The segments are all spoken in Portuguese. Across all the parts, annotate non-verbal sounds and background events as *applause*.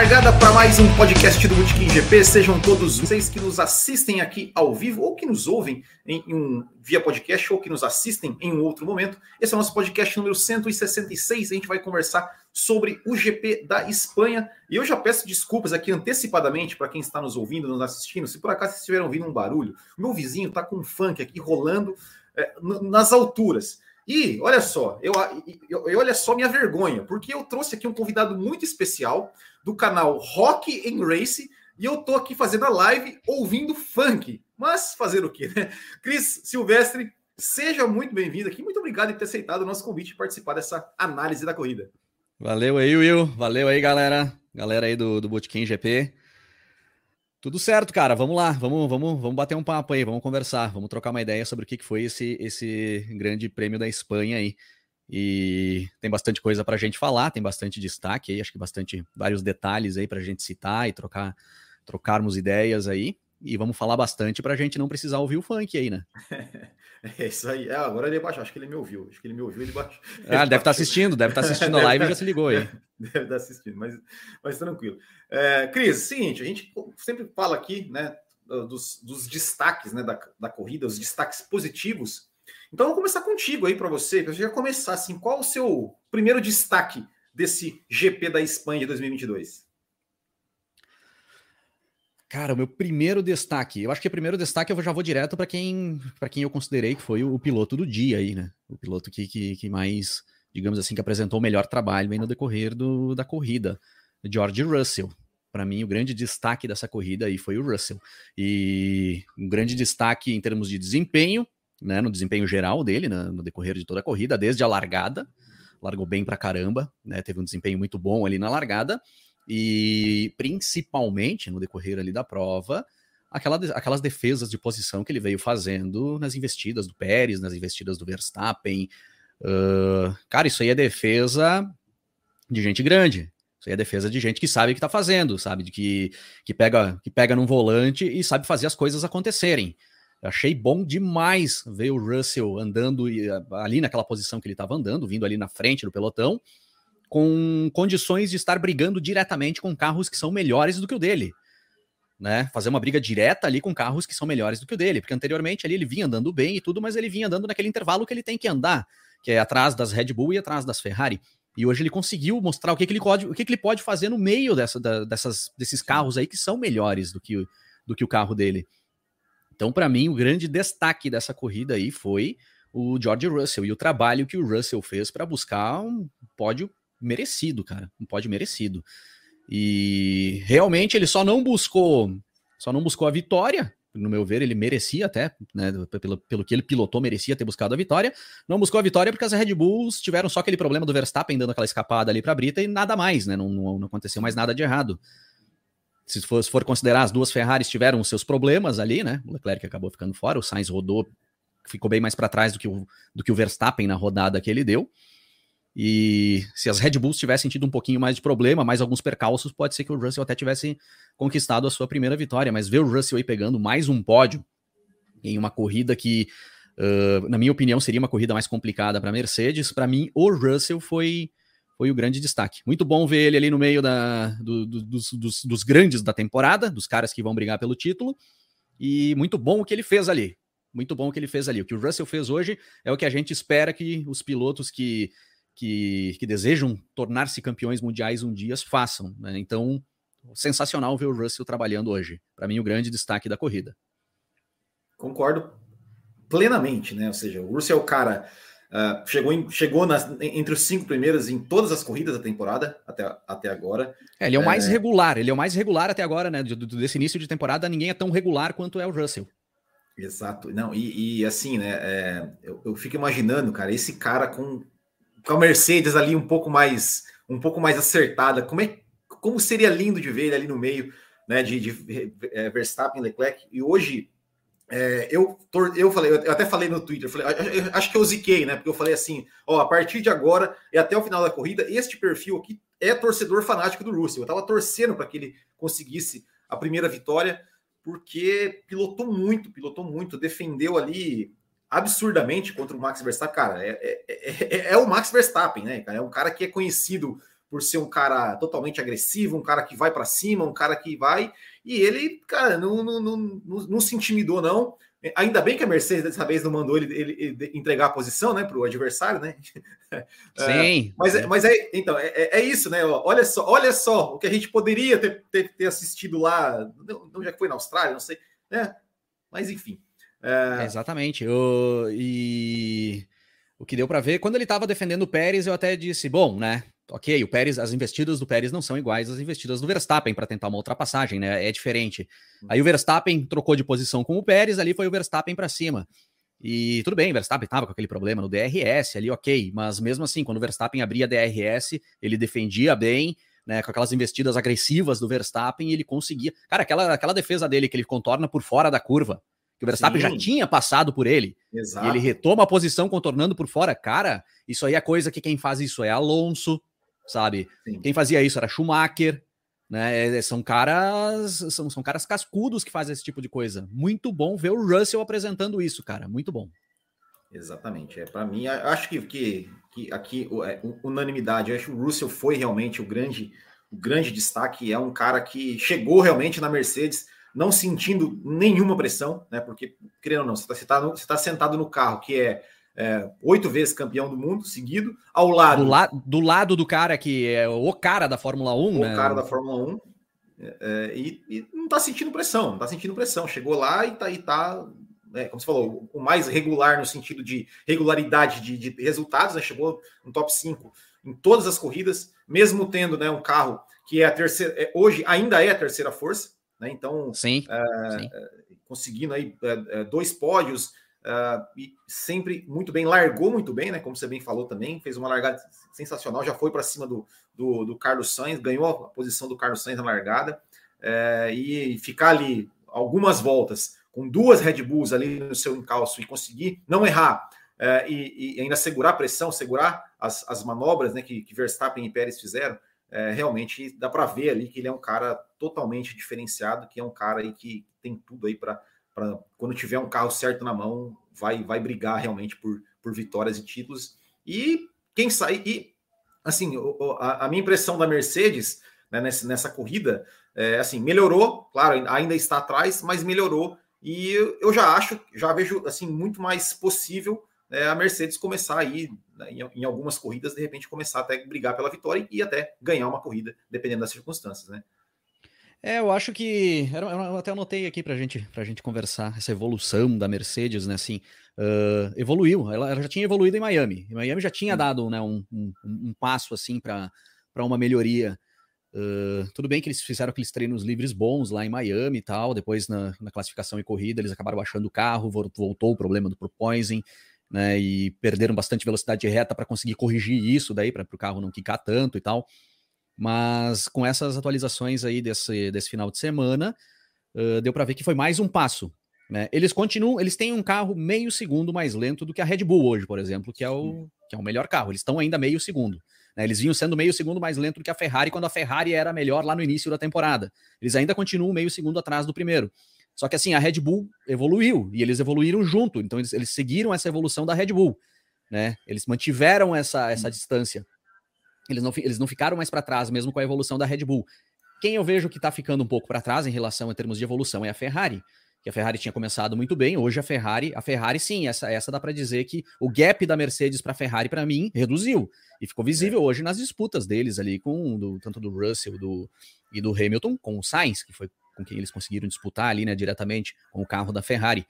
Largada para mais um podcast do Bootkin GP. Sejam todos vocês que nos assistem aqui ao vivo ou que nos ouvem em, um via podcast ou que nos assistem em um outro momento. Esse é o nosso podcast número 166. A gente vai conversar sobre o GP da Espanha. E eu já peço desculpas aqui antecipadamente para quem está nos ouvindo, nos assistindo. Se por acaso vocês estiveram ouvindo um barulho, meu vizinho está com um funk aqui rolando é, nas alturas. E olha só, eu, eu, eu, olha só minha vergonha, porque eu trouxe aqui um convidado muito especial do canal Rock and Race e eu tô aqui fazendo a live ouvindo funk. Mas fazer o quê, né? *laughs* Cris Silvestre, seja muito bem-vindo aqui. Muito obrigado por ter aceitado o nosso convite e participar dessa análise da corrida. Valeu aí, Will. Valeu aí, galera. Galera aí do, do GP. Tudo certo, cara. Vamos lá, vamos, vamos, vamos bater um papo aí, vamos conversar, vamos trocar uma ideia sobre o que foi esse, esse grande prêmio da Espanha aí. E tem bastante coisa para a gente falar, tem bastante destaque aí, acho que bastante vários detalhes aí para a gente citar e trocar, trocarmos ideias aí. E vamos falar bastante para a gente não precisar ouvir o funk aí, né? *laughs* *laughs* É isso aí. É, agora ele baixou. Acho que ele me ouviu. Acho que ele me ouviu. Ele baixou. *laughs* Ah, deve estar tá assistindo. Deve estar tá assistindo a live e já se ligou aí. *laughs* Deve estar tá assistindo, mas, mas tranquilo. É, Cris, seguinte, a gente sempre fala aqui, né, dos, dos destaques, né, da, da corrida, os destaques positivos. Então, vou começar contigo aí para você, para você já começar assim. Qual o seu primeiro destaque desse GP da Espanha de 2022? Cara, o meu primeiro destaque, eu acho que o primeiro destaque eu já vou direto para quem para quem eu considerei que foi o, piloto do dia aí, né? O piloto que, que, que, mais, digamos assim, que apresentou o melhor trabalho aí no decorrer do, da corrida, George Russell. Para mim, o grande destaque dessa corrida aí foi o Russell. E um grande destaque em termos de desempenho, né, no desempenho geral dele, né, no decorrer de toda a corrida, desde a largada, largou bem pra caramba, né, teve um desempenho muito bom ali na largada, e principalmente no decorrer ali da prova, aquela, aquelas defesas de posição que ele veio fazendo nas investidas do Pérez, nas investidas do Verstappen. Uh, cara, isso aí é defesa de gente grande. Isso aí é defesa de gente que sabe o que tá fazendo, sabe? De que, que, pega, que pega num volante e sabe fazer as coisas acontecerem. Eu achei bom demais ver o Russell andando ali naquela posição que ele estava andando, vindo ali na frente do pelotão, com condições de estar brigando diretamente com carros que são melhores do que o dele. Né? Fazer uma briga direta ali com carros que são melhores do que o dele, porque anteriormente ali ele vinha andando bem e tudo, mas ele vinha andando naquele intervalo que ele tem que andar, que é atrás das Red Bull e atrás das Ferrari. E hoje ele conseguiu mostrar o que, que ele pode, o que, que ele pode fazer no meio dessa, da, dessas, desses carros aí que são melhores do que, do que o carro dele. Então, para mim, o grande destaque dessa corrida aí foi o George Russell e o trabalho que o Russell fez para buscar um pódio merecido, cara. Um pódio merecido. E realmente ele só não buscou, só não buscou a vitória. No meu ver, ele merecia até, né, pelo, pelo que ele pilotou, merecia ter buscado a vitória. Não buscou a vitória porque as Red Bulls tiveram só aquele problema do Verstappen dando aquela escapada ali para a Brita e nada mais, né? Não, não, não, aconteceu mais nada de errado. Se for, se for considerar, as duas Ferraris tiveram os seus problemas ali, né? O Leclerc acabou ficando fora, o Sainz rodou, ficou bem mais para trás do que, o, do que o Verstappen na rodada que ele deu. E se as Red Bulls tivessem tido um pouquinho mais de problema, mais alguns percalços, pode ser que o Russell até tivesse conquistado a sua primeira vitória. Mas ver o Russell aí pegando mais um pódio em uma corrida que, uh, na minha opinião, seria uma corrida mais complicada para a Mercedes, para mim, o Russell foi, foi o grande destaque. Muito bom ver ele ali no meio da, do, do, dos, dos, dos grandes da temporada, dos caras que vão brigar pelo título. E muito bom o que ele fez ali. Muito bom o que ele fez ali. O que o Russell fez hoje é o que a gente espera que os pilotos que que, que desejam tornar-se campeões mundiais um dia façam. Né? Então, sensacional ver o Russell trabalhando hoje. Para mim, o grande destaque da corrida. Concordo plenamente, né? Ou seja, o Russell é o cara. Uh, chegou, em, chegou nas, entre os cinco primeiros em todas as corridas da temporada até, até agora. É, ele é o mais é... regular, ele é o mais regular até agora, né? Desse início de temporada, ninguém é tão regular quanto é o Russell. Exato. Não, e, e assim, né? É, eu, eu, fico imaginando, cara, esse cara com com a Mercedes ali um pouco mais um pouco mais acertada. Como é como seria lindo de ver ele ali no meio, né, de, de é, Verstappen, Leclerc. E hoje é, eu eu falei, eu até falei no Twitter, falei, acho que eu ziquei, né? Porque eu falei assim, ó, a partir de agora e até o final da corrida, este perfil aqui é torcedor fanático do Russell. Eu tava torcendo para que ele conseguisse a primeira vitória, porque pilotou muito, pilotou muito, defendeu ali absurdamente contra o Max Verstappen. Cara, é, é, é, é, o Max Verstappen, né? Cara? É um cara que é conhecido por ser um cara totalmente agressivo, um cara que vai para cima, um cara que vai. E ele, cara, não, não, não, não, não se intimidou, não. Ainda bem que a Mercedes dessa vez não mandou ele, ele, entregar a posição, né, para o adversário, né? *laughs* Sim. É, mas, é, mas é, então, é, é, é isso, né? Olha só, olha só o que a gente poderia ter, ter, ter assistido lá, não, já que foi na Austrália, não sei, né? Mas enfim. É... Exatamente. O, e o que deu para ver, quando ele estava defendendo o Pérez, eu até disse, bom, né? ok, o Pérez, as investidas do Pérez não são iguais às investidas do Verstappen para tentar uma ultrapassagem, né? É diferente. Uhum. Aí o Verstappen trocou de posição com o Pérez, ali foi o Verstappen para cima. E tudo bem, o Verstappen estava com aquele problema no DRS ali, ok, mas mesmo assim, quando o Verstappen abria DRS, ele defendia bem, né, com aquelas investidas agressivas do Verstappen, ele conseguia. Cara, aquela, aquela defesa dele que ele contorna por fora da curva, que o Verstappen Sim. já tinha passado por ele, Exato. e ele retoma a posição contornando por fora, cara, isso aí é coisa que quem faz isso é Alonso, sabe? Sim. Quem fazia isso era Schumacher, né? É, são caras, são, são caras cascudos que fazem esse tipo de coisa. Muito bom ver o Russell apresentando isso, cara. Muito bom. Exatamente. É para mim, acho que, que, que aqui é, unanimidade. acho que o Russell foi realmente o grande, o grande destaque. É um cara que chegou realmente na Mercedes não sentindo nenhuma pressão, né? Porque, querendo ou não, você está tá, tá sentado no carro que é é, oito vezes campeão do mundo seguido, ao lado. Do, la do, lado do cara que é o cara da Fórmula 1, o né? cara da Fórmula 1. É, é, e, e, não tá sentindo pressão, não tá sentindo pressão. Chegou lá e tá, e tá é, como você falou, o mais regular no sentido de regularidade de, de resultados, né? chegou no top 5 em todas as corridas, mesmo tendo né, um carro que é a terceira, é, hoje ainda é a terceira força, né? Então, sim, é, sim. conseguindo aí dois pódios, e sempre muito bem, largou muito bem, né? Como você bem falou também, fez uma largada sensacional, já foi para cima do, do, do, Carlos Sainz, ganhou a posição do Carlos Sainz na largada, e ficar ali algumas voltas com duas Red Bulls ali no seu encalço e conseguir não errar e, e, ainda segurar a pressão, segurar as, as manobras né, que, que Verstappen e Pérez fizeram, é, realmente dá para ver ali que ele é um cara totalmente diferenciado, que é um cara aí que tem tudo aí para quando tiver um carro certo na mão, vai vai brigar realmente por, por vitórias e títulos. E quem sai e assim, a, a minha impressão da Mercedes né, nessa, nessa corrida é assim, melhorou, claro, ainda está atrás, mas melhorou. E eu já acho, já vejo assim muito mais possível é, a Mercedes começar aí né, em, em, algumas corridas, de repente começar até brigar pela vitória e até ganhar uma corrida, dependendo das circunstâncias, né? É, eu acho que. Eu até anotei aqui pra gente, pra gente conversar essa evolução da Mercedes, né? Assim, uh, evoluiu. Ela, ela, já tinha evoluído em Miami. Em Miami já tinha dado né, um, um, um passo assim para uma melhoria. Uh, tudo bem que eles fizeram aqueles treinos livres bons lá em Miami e tal. Depois, na, na classificação e corrida, eles acabaram baixando o carro, voltou o problema do porpoising, né? E perderam bastante velocidade reta para conseguir corrigir isso daí, para o carro não quicar tanto e tal. Mas com essas atualizações aí desse, desse final de semana, uh, deu para ver que foi mais um passo. Né? Eles continuam, eles têm um carro meio segundo mais lento do que a Red Bull hoje, por exemplo, que é o, que é o melhor carro. Eles estão ainda meio segundo. Né? Eles vinham sendo meio segundo mais lento do que a Ferrari quando a Ferrari era melhor lá no início da temporada. Eles ainda continuam meio segundo atrás do primeiro. Só que assim, a Red Bull evoluiu e eles evoluíram junto. Então eles, eles seguiram essa evolução da Red Bull. Né? Eles mantiveram essa, essa distância eles não, eles não ficaram mais para trás, mesmo com a evolução da Red Bull. Quem eu vejo que está ficando um pouco para trás em relação a termos de evolução é a Ferrari. Que a Ferrari tinha começado muito bem, hoje a Ferrari, a Ferrari sim, essa, essa dá para dizer que o gap da Mercedes para a Ferrari para mim reduziu e ficou visível hoje nas disputas deles ali com do, tanto do Russell do, e do Hamilton com o Sainz, que foi com quem eles conseguiram disputar ali, né, diretamente com o carro da Ferrari.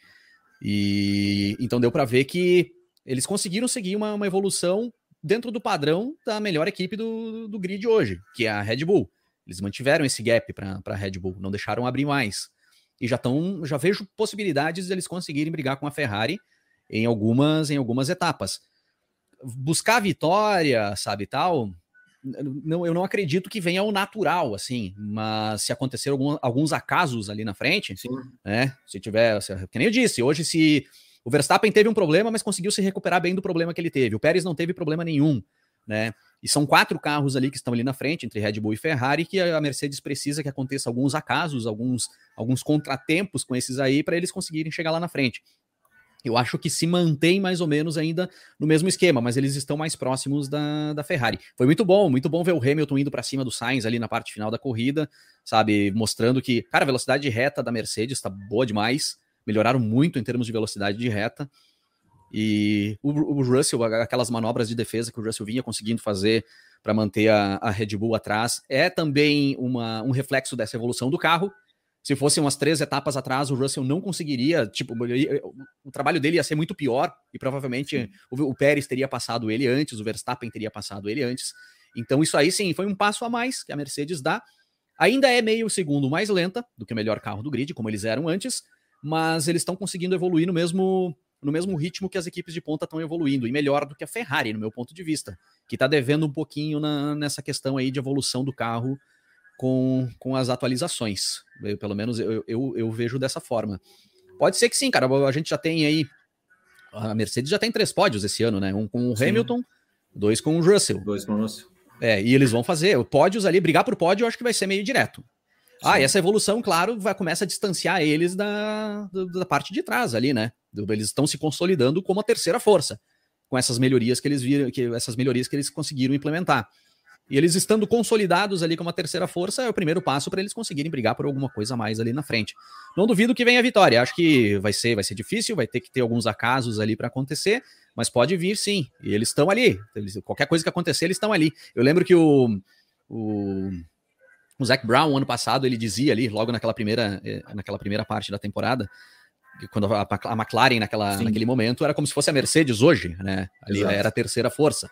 E então deu para ver que eles conseguiram seguir uma, uma evolução dentro do padrão da melhor equipe do, do grid hoje, que é a Red Bull. Eles mantiveram esse gap para a Red Bull, não deixaram abrir mais. E já estão, já vejo possibilidades deles conseguirem brigar com a Ferrari em algumas, em algumas etapas. Buscar vitória, sabe, tal, não, eu não acredito que venha o natural, assim, mas se acontecer algum, alguns acasos ali na frente, Sim. né? Se tiver, que nem eu disse, hoje se o Verstappen teve um problema, mas conseguiu se recuperar bem do problema que ele teve. O Pérez não teve problema nenhum, né? E são quatro carros ali que estão ali na frente, entre Red Bull e Ferrari, que a Mercedes precisa que aconteça alguns acasos, alguns, alguns contratempos com esses aí, para eles conseguirem chegar lá na frente. Eu acho que se mantém mais ou menos ainda no mesmo esquema, mas eles estão mais próximos da, da Ferrari. Foi muito bom, muito bom ver o Hamilton indo para cima do Sainz ali na parte final da corrida, sabe? Mostrando que, cara, a velocidade de reta da Mercedes está boa demais, melhoraram muito em termos de velocidade de reta. E o, o Russell, aquelas manobras de defesa que o Russell vinha conseguindo fazer para manter a, a, Red Bull atrás, é também uma, um reflexo dessa evolução do carro. Se fossem umas três etapas atrás, o Russell não conseguiria, tipo, o trabalho dele ia ser muito pior e provavelmente o, o Pérez teria passado ele antes, o Verstappen teria passado ele antes. Então isso aí sim foi um passo a mais que a Mercedes dá. Ainda é meio segundo mais lenta do que o melhor carro do grid, como eles eram antes, mas eles estão conseguindo evoluir no mesmo no mesmo ritmo que as equipes de ponta estão evoluindo, e melhor do que a Ferrari, no meu ponto de vista, que está devendo um pouquinho na, nessa questão aí de evolução do carro com, com as atualizações. Eu, pelo menos eu, eu, eu, vejo dessa forma. Pode ser que sim, cara. A gente já tem aí. A Mercedes já tem três pódios esse ano, né? Um com o sim. Hamilton, dois com o Russell. Dois com o Russell. É, e eles vão fazer. Pódios ali, brigar por pódio, eu acho que vai ser meio direto. Ah, e essa evolução, claro, vai começar a distanciar eles da, da parte de trás ali, né? Eles estão se consolidando como a terceira força, com essas melhorias que eles viram, que, essas melhorias que eles conseguiram implementar. E eles estando consolidados ali como a terceira força, é o primeiro passo para eles conseguirem brigar por alguma coisa a mais ali na frente. Não duvido que venha a vitória. Acho que vai ser, vai ser difícil, vai ter que ter alguns acasos ali para acontecer, mas pode vir sim. E eles estão ali. Eles, qualquer coisa que acontecer, eles estão ali. Eu lembro que o, o o Zac Brown, ano passado, ele dizia ali, logo naquela primeira, eh, naquela primeira parte da temporada, quando a, a McLaren naquela, naquele momento era como se fosse a Mercedes hoje, né? Ali Exato. era a terceira força.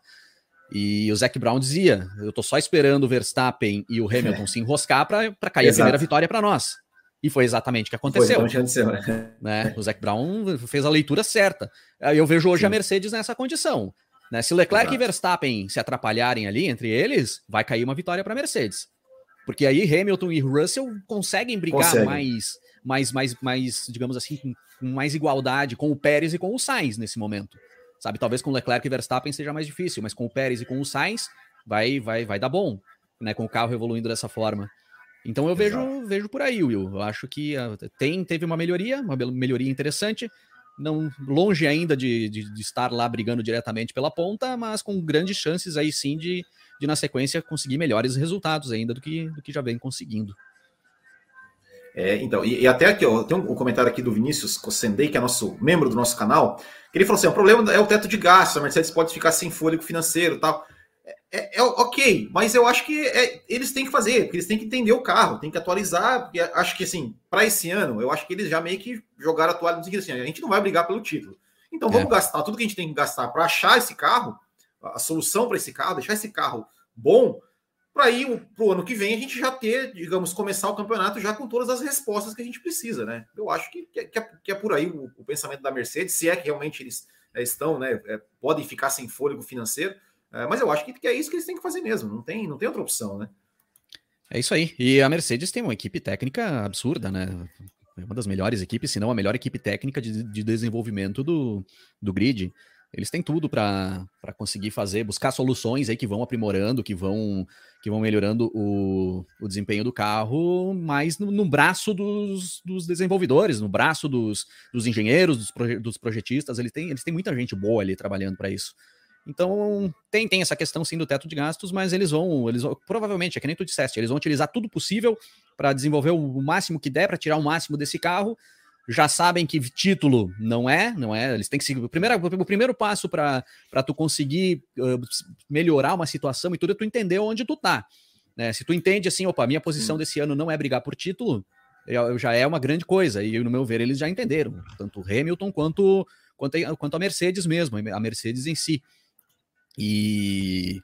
E o Zac Brown dizia: Eu tô só esperando o Verstappen e o Hamilton é. *laughs* se enroscar para cair Exato. a primeira vitória para nós. E foi exatamente o que aconteceu. aconteceu né? né? O Zac Brown fez a leitura certa. Eu vejo hoje Sim. a Mercedes nessa condição. Né? Se Leclerc Exato. e Verstappen se atrapalharem ali entre eles, vai cair uma vitória para a Mercedes. Porque aí Hamilton e Russell conseguem brigar Consegue. mais, mais, mais, mais, digamos assim, com, mais igualdade com o Pérez e com o Sainz nesse momento. Sabe, talvez com Leclerc e Verstappen seja mais difícil, mas com o Pérez e com o Sainz vai, vai, vai dar bom, né? Com o carro evoluindo dessa forma. Então eu vejo, vejo por aí, Will. Eu acho que uh, tem, teve uma melhoria, uma melhoria interessante. Não longe ainda de, de, de estar lá brigando diretamente pela ponta, mas com grandes chances aí sim de, de na sequência conseguir melhores resultados ainda do que, do que já vem conseguindo. É, então, e, e, até aqui, ó, tem um, um, comentário aqui do Vinícius Cossendei, que é nosso membro do nosso canal, que ele falou assim: o problema é o teto de gasto, a Mercedes pode ficar sem fôlego financeiro e tal. É, é, é, ok, mas eu acho que é, eles têm que fazer, porque eles têm que entender o carro, têm que atualizar, porque acho que assim, para esse ano, eu acho que eles já meio que jogaram a toalha no seguinte assim, a gente não vai brigar pelo título. Então vamos é. gastar tudo que a gente tem que gastar para achar esse carro a solução para esse carro, deixar esse carro bom, para ir para o ano que vem a gente já ter, digamos, começar o campeonato já com todas as respostas que a gente precisa, né? Eu acho que, que, é, que é, por aí o, o, pensamento da Mercedes, se é que realmente eles é, estão, né? É, podem ficar sem fôlego financeiro, é, mas eu acho que, que, é isso que eles têm que fazer mesmo, não tem, não tem outra opção, né? É isso aí. E a Mercedes tem uma equipe técnica absurda, né? É uma das melhores equipes, se não a melhor equipe técnica de, de desenvolvimento do, do grid. Eles têm tudo para conseguir fazer, buscar soluções aí que vão aprimorando, que vão, que vão melhorando o, o desempenho do carro, mas no, no braço dos, dos, desenvolvedores, no braço dos, dos engenheiros, dos, proje, dos projetistas. Eles têm, eles têm muita gente boa ali trabalhando para isso. Então, tem, tem essa questão sim do teto de gastos, mas eles vão, eles vão, provavelmente, é que nem tu disseste, eles vão utilizar tudo possível para desenvolver o máximo que der, para tirar o máximo desse carro, já sabem que título não é, não é. Eles têm que seguir. O primeiro, o primeiro passo para tu conseguir uh, melhorar uma situação e tudo é tu entender onde tu tá. Né? Se tu entende assim, opa, minha posição hum. desse ano não é brigar por título, já é uma grande coisa. E no meu ver, eles já entenderam, tanto o Hamilton quanto, quanto, a, quanto a Mercedes mesmo, a Mercedes em si. E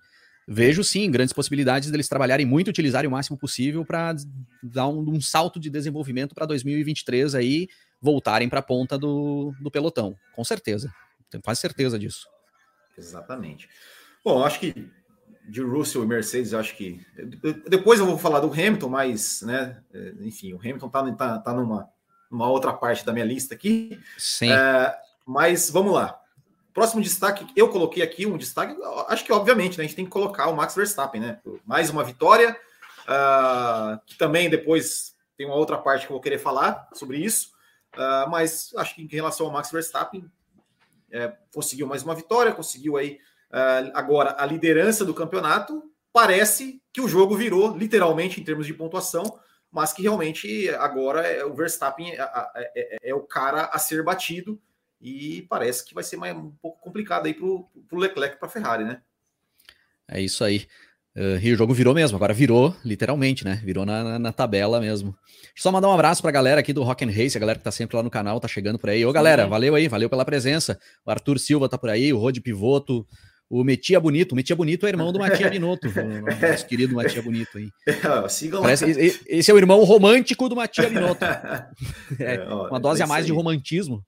vejo sim grandes possibilidades deles trabalharem muito, utilizarem o máximo possível para dar um, um, salto de desenvolvimento para 2023 aí voltarem para a ponta do, do pelotão, com certeza. Tenho quase certeza disso. Exatamente. Bom, acho que de Russell e Mercedes, acho que. Depois eu vou falar do Hamilton, mas, né, enfim, o Hamilton está tá, tá numa, numa outra parte da minha lista aqui. Sim. É, mas vamos lá. Próximo destaque, eu coloquei aqui um destaque, acho que obviamente, né, a gente tem que colocar o Max Verstappen, né? Mais uma vitória, uh, que também depois tem uma outra parte que eu vou querer falar sobre isso. Uh, mas acho que em relação ao Max Verstappen, é, conseguiu mais uma vitória, conseguiu aí uh, agora a liderança do campeonato. Parece que o jogo virou literalmente em termos de pontuação, mas que realmente agora é, o Verstappen é, é, é, é, o cara a ser batido e parece que vai ser mais, um pouco complicado aí para o Leclerc para a Ferrari, né? É isso aí. Uh, e o jogo virou mesmo, agora virou, literalmente, né? Virou na, na, na tabela mesmo. Só mandar um abraço pra galera aqui do Rock and Race, a galera que tá sempre lá no canal, tá chegando por aí. Ô, galera, valeu aí, valeu pela presença. O Arthur Silva tá por aí, o Rod Pivoto, o Metia Bonito. O Metia Bonito é irmão do Matia Binotto, nosso querido Matia Bonito aí. *laughs* Parece, esse é o irmão romântico do Matia Binotto. *laughs* É, é, uma dose a mais de romantismo.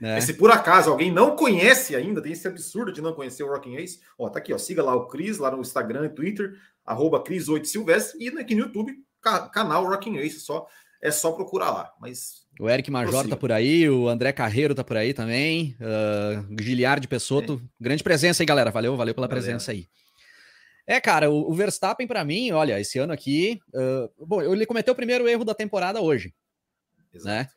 É. Se por acaso alguém não conhece ainda, tem esse absurdo de não conhecer o Rocking Ace, ó, tá aqui, ó, siga lá o Cris, lá no Instagram e Twitter, arroba Cris8 Silvestre, e aqui no YouTube, ca canal Rocking Ace, só, é só procurar lá, mas... O Eric Major tá por aí, o André Carreiro tá por aí também, uh, Giliard Pessoto, é. grande presença aí, galera, valeu, valeu pela valeu. presença aí. É, cara, o, o Verstappen para mim, olha, esse ano aqui, uh, bom, ele cometeu o primeiro erro da temporada hoje, Exato. né?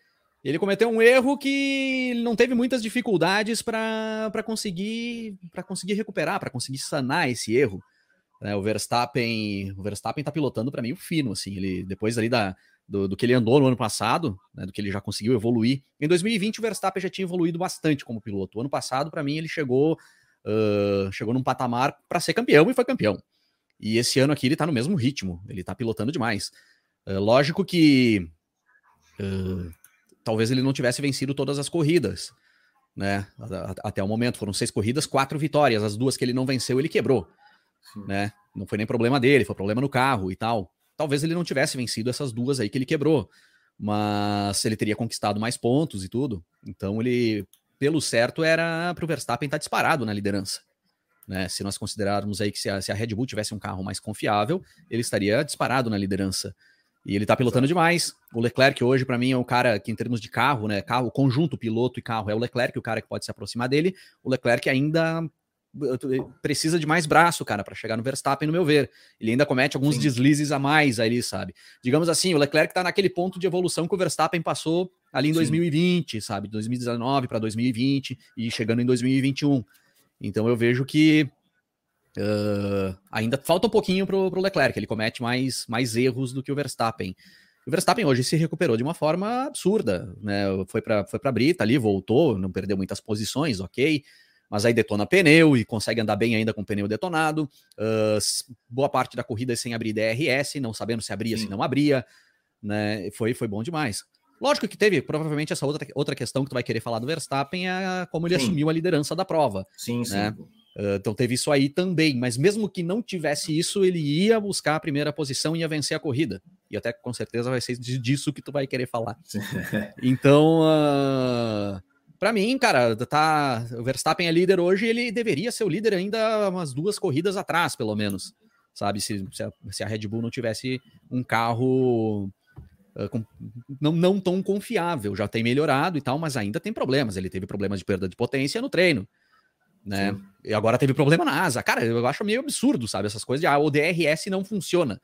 Ele cometeu um erro que não teve muitas dificuldades para conseguir para conseguir recuperar, para conseguir sanar esse erro. É, o Verstappen, o Verstappen tá pilotando para mim o fino, assim. Ele depois ali da do, do, que ele andou no ano passado, né, do que ele já conseguiu evoluir. Em 2020 o Verstappen já tinha evoluído bastante como piloto. O ano passado para mim ele chegou uh, chegou num patamar para ser campeão e foi campeão. E esse ano aqui ele tá no mesmo ritmo. Ele tá pilotando demais. Uh, lógico que uh, talvez ele não tivesse vencido todas as corridas, né? Até o momento foram seis corridas, quatro vitórias. As duas que ele não venceu, ele quebrou, Sim. né? Não foi nem problema dele, foi problema no carro e tal. Talvez ele não tivesse vencido essas duas aí que ele quebrou, mas ele teria conquistado mais pontos e tudo. Então ele, pelo certo, era para o Verstappen estar tá disparado na liderança. Né? Se nós considerarmos aí que se a, se a Red Bull tivesse um carro mais confiável, ele estaria disparado na liderança. E ele tá pilotando demais. O Leclerc hoje, para mim, é o cara que, em termos de carro, né? Carro, conjunto, piloto e carro, é o Leclerc, o cara que pode se aproximar dele. O Leclerc ainda precisa de mais braço, cara, para chegar no Verstappen, no meu ver. Ele ainda comete alguns Sim. deslizes a mais ali, sabe? Digamos assim, o Leclerc tá naquele ponto de evolução que o Verstappen passou ali em Sim. 2020, sabe? 2019 para 2020 e chegando em 2021. Então eu vejo que Uh, ainda falta um pouquinho para o Leclerc, ele comete mais, mais erros do que o Verstappen. O Verstappen hoje se recuperou de uma forma absurda, né? Foi para foi a Brita ali, voltou, não perdeu muitas posições, ok, mas aí detona pneu e consegue andar bem ainda com o pneu detonado. Uh, boa parte da corrida sem abrir DRS, não sabendo se abria, Sim. se não abria, né? Foi, foi bom demais. Lógico que teve provavelmente essa outra, outra questão que tu vai querer falar do Verstappen é como ele sim. assumiu a liderança da prova. Sim, né? sim. Uh, então teve isso aí também, mas mesmo que não tivesse isso, ele ia buscar a primeira posição e ia vencer a corrida. E até com certeza vai ser disso que tu vai querer falar. *laughs* então, uh, para mim, cara, tá, o Verstappen é líder hoje, ele deveria ser o líder ainda umas duas corridas atrás, pelo menos. Sabe, se, se, a, se a Red Bull não tivesse um carro Uh, com, não, não tão confiável. Já tem melhorado e tal, mas ainda tem problemas. Ele teve problemas de perda de potência no treino né? Sim. E agora teve problema na asa. Cara, eu acho meio absurdo, sabe? Essas coisas de ah, o DRS não funciona.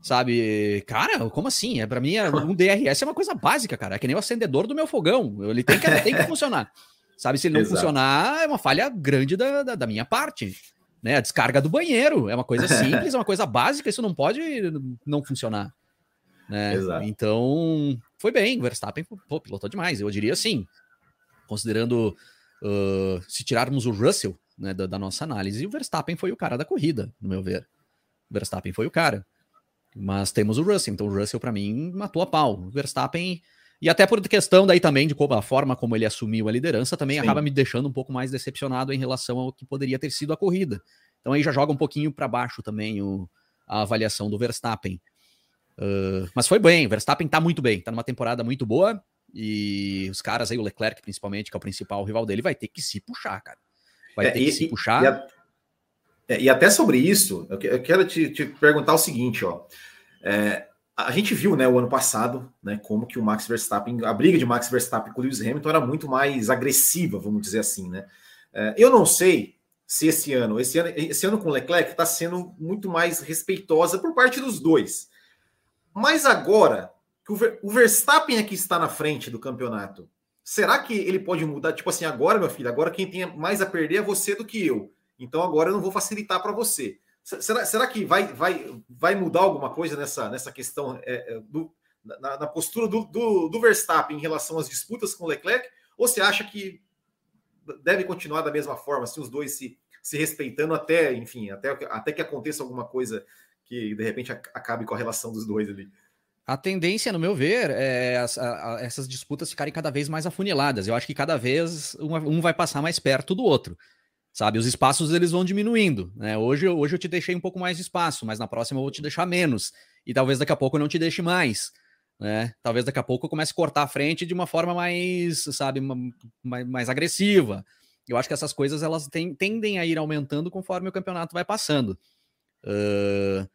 Sabe? Cara, como assim? É, para mim, é, *laughs* um DRS é uma coisa básica, cara. É que nem o acendedor do meu fogão. Ele tem que, tem que funcionar. Sabe? Se ele não Exato. funcionar, é uma falha grande da, da, da, minha parte. Né? A descarga do banheiro é uma coisa *laughs* simples, é uma coisa básica. Isso não pode não funcionar. Né? Então, foi bem. O Verstappen pô, pilotou demais. Eu diria assim, considerando Uh, se tirarmos o Russell né, da, da, nossa análise, o Verstappen foi o cara da corrida, no meu ver. O Verstappen foi o cara. Mas temos o Russell, então o Russell, para mim, matou a pau. O Verstappen. E até por questão daí também de como a forma como ele assumiu a liderança também Sim. acaba me deixando um pouco mais decepcionado em relação ao que poderia ter sido a corrida. Então aí já joga um pouquinho para baixo também o, a avaliação do Verstappen. Uh, mas foi bem, o Verstappen tá muito bem, tá numa temporada muito boa. E os caras aí, o Leclerc principalmente, que é o principal rival dele, vai ter que se puxar, cara. Vai é, ter e, que se puxar. E, a, é, e, até sobre isso, eu, quero te, te, perguntar o seguinte, ó. É, a gente viu, né, o ano passado, né, como que o Max Verstappen, a briga de Max Verstappen com o Lewis Hamilton era muito mais agressiva, vamos dizer assim, né? É, eu não sei se esse ano, esse ano, esse ano com o Leclerc está sendo muito mais respeitosa por parte dos dois. Mas agora, que o, Ver, o Verstappen é que está na frente do campeonato. Será que ele pode mudar? Tipo assim, agora, meu filho, agora quem tem mais a perder é você do que eu. Então agora eu não vou facilitar para você. Será, será que vai, vai, vai mudar alguma coisa nessa, nessa questão é, é, do, na, na, postura do, do, do, Verstappen em relação às disputas com o Leclerc? Ou você acha que deve continuar da mesma forma, assim, os dois se, se respeitando até, enfim, até, até que aconteça alguma coisa que de repente acabe com a relação dos dois ali? A tendência, no meu ver, é essas disputas ficarem cada vez mais afuniladas. Eu acho que cada vez um, vai passar mais perto do outro sabe? Os espaços eles vão diminuindo, né? Hoje, hoje eu te deixei um pouco mais de espaço, mas na próxima eu vou te deixar menos. E talvez daqui a pouco eu não te deixe mais, né? Talvez daqui a pouco eu comece a cortar a frente de uma forma mais, sabe, mais, mais agressiva. Eu acho que essas coisas elas tendem a ir aumentando conforme o campeonato vai passando. Uh,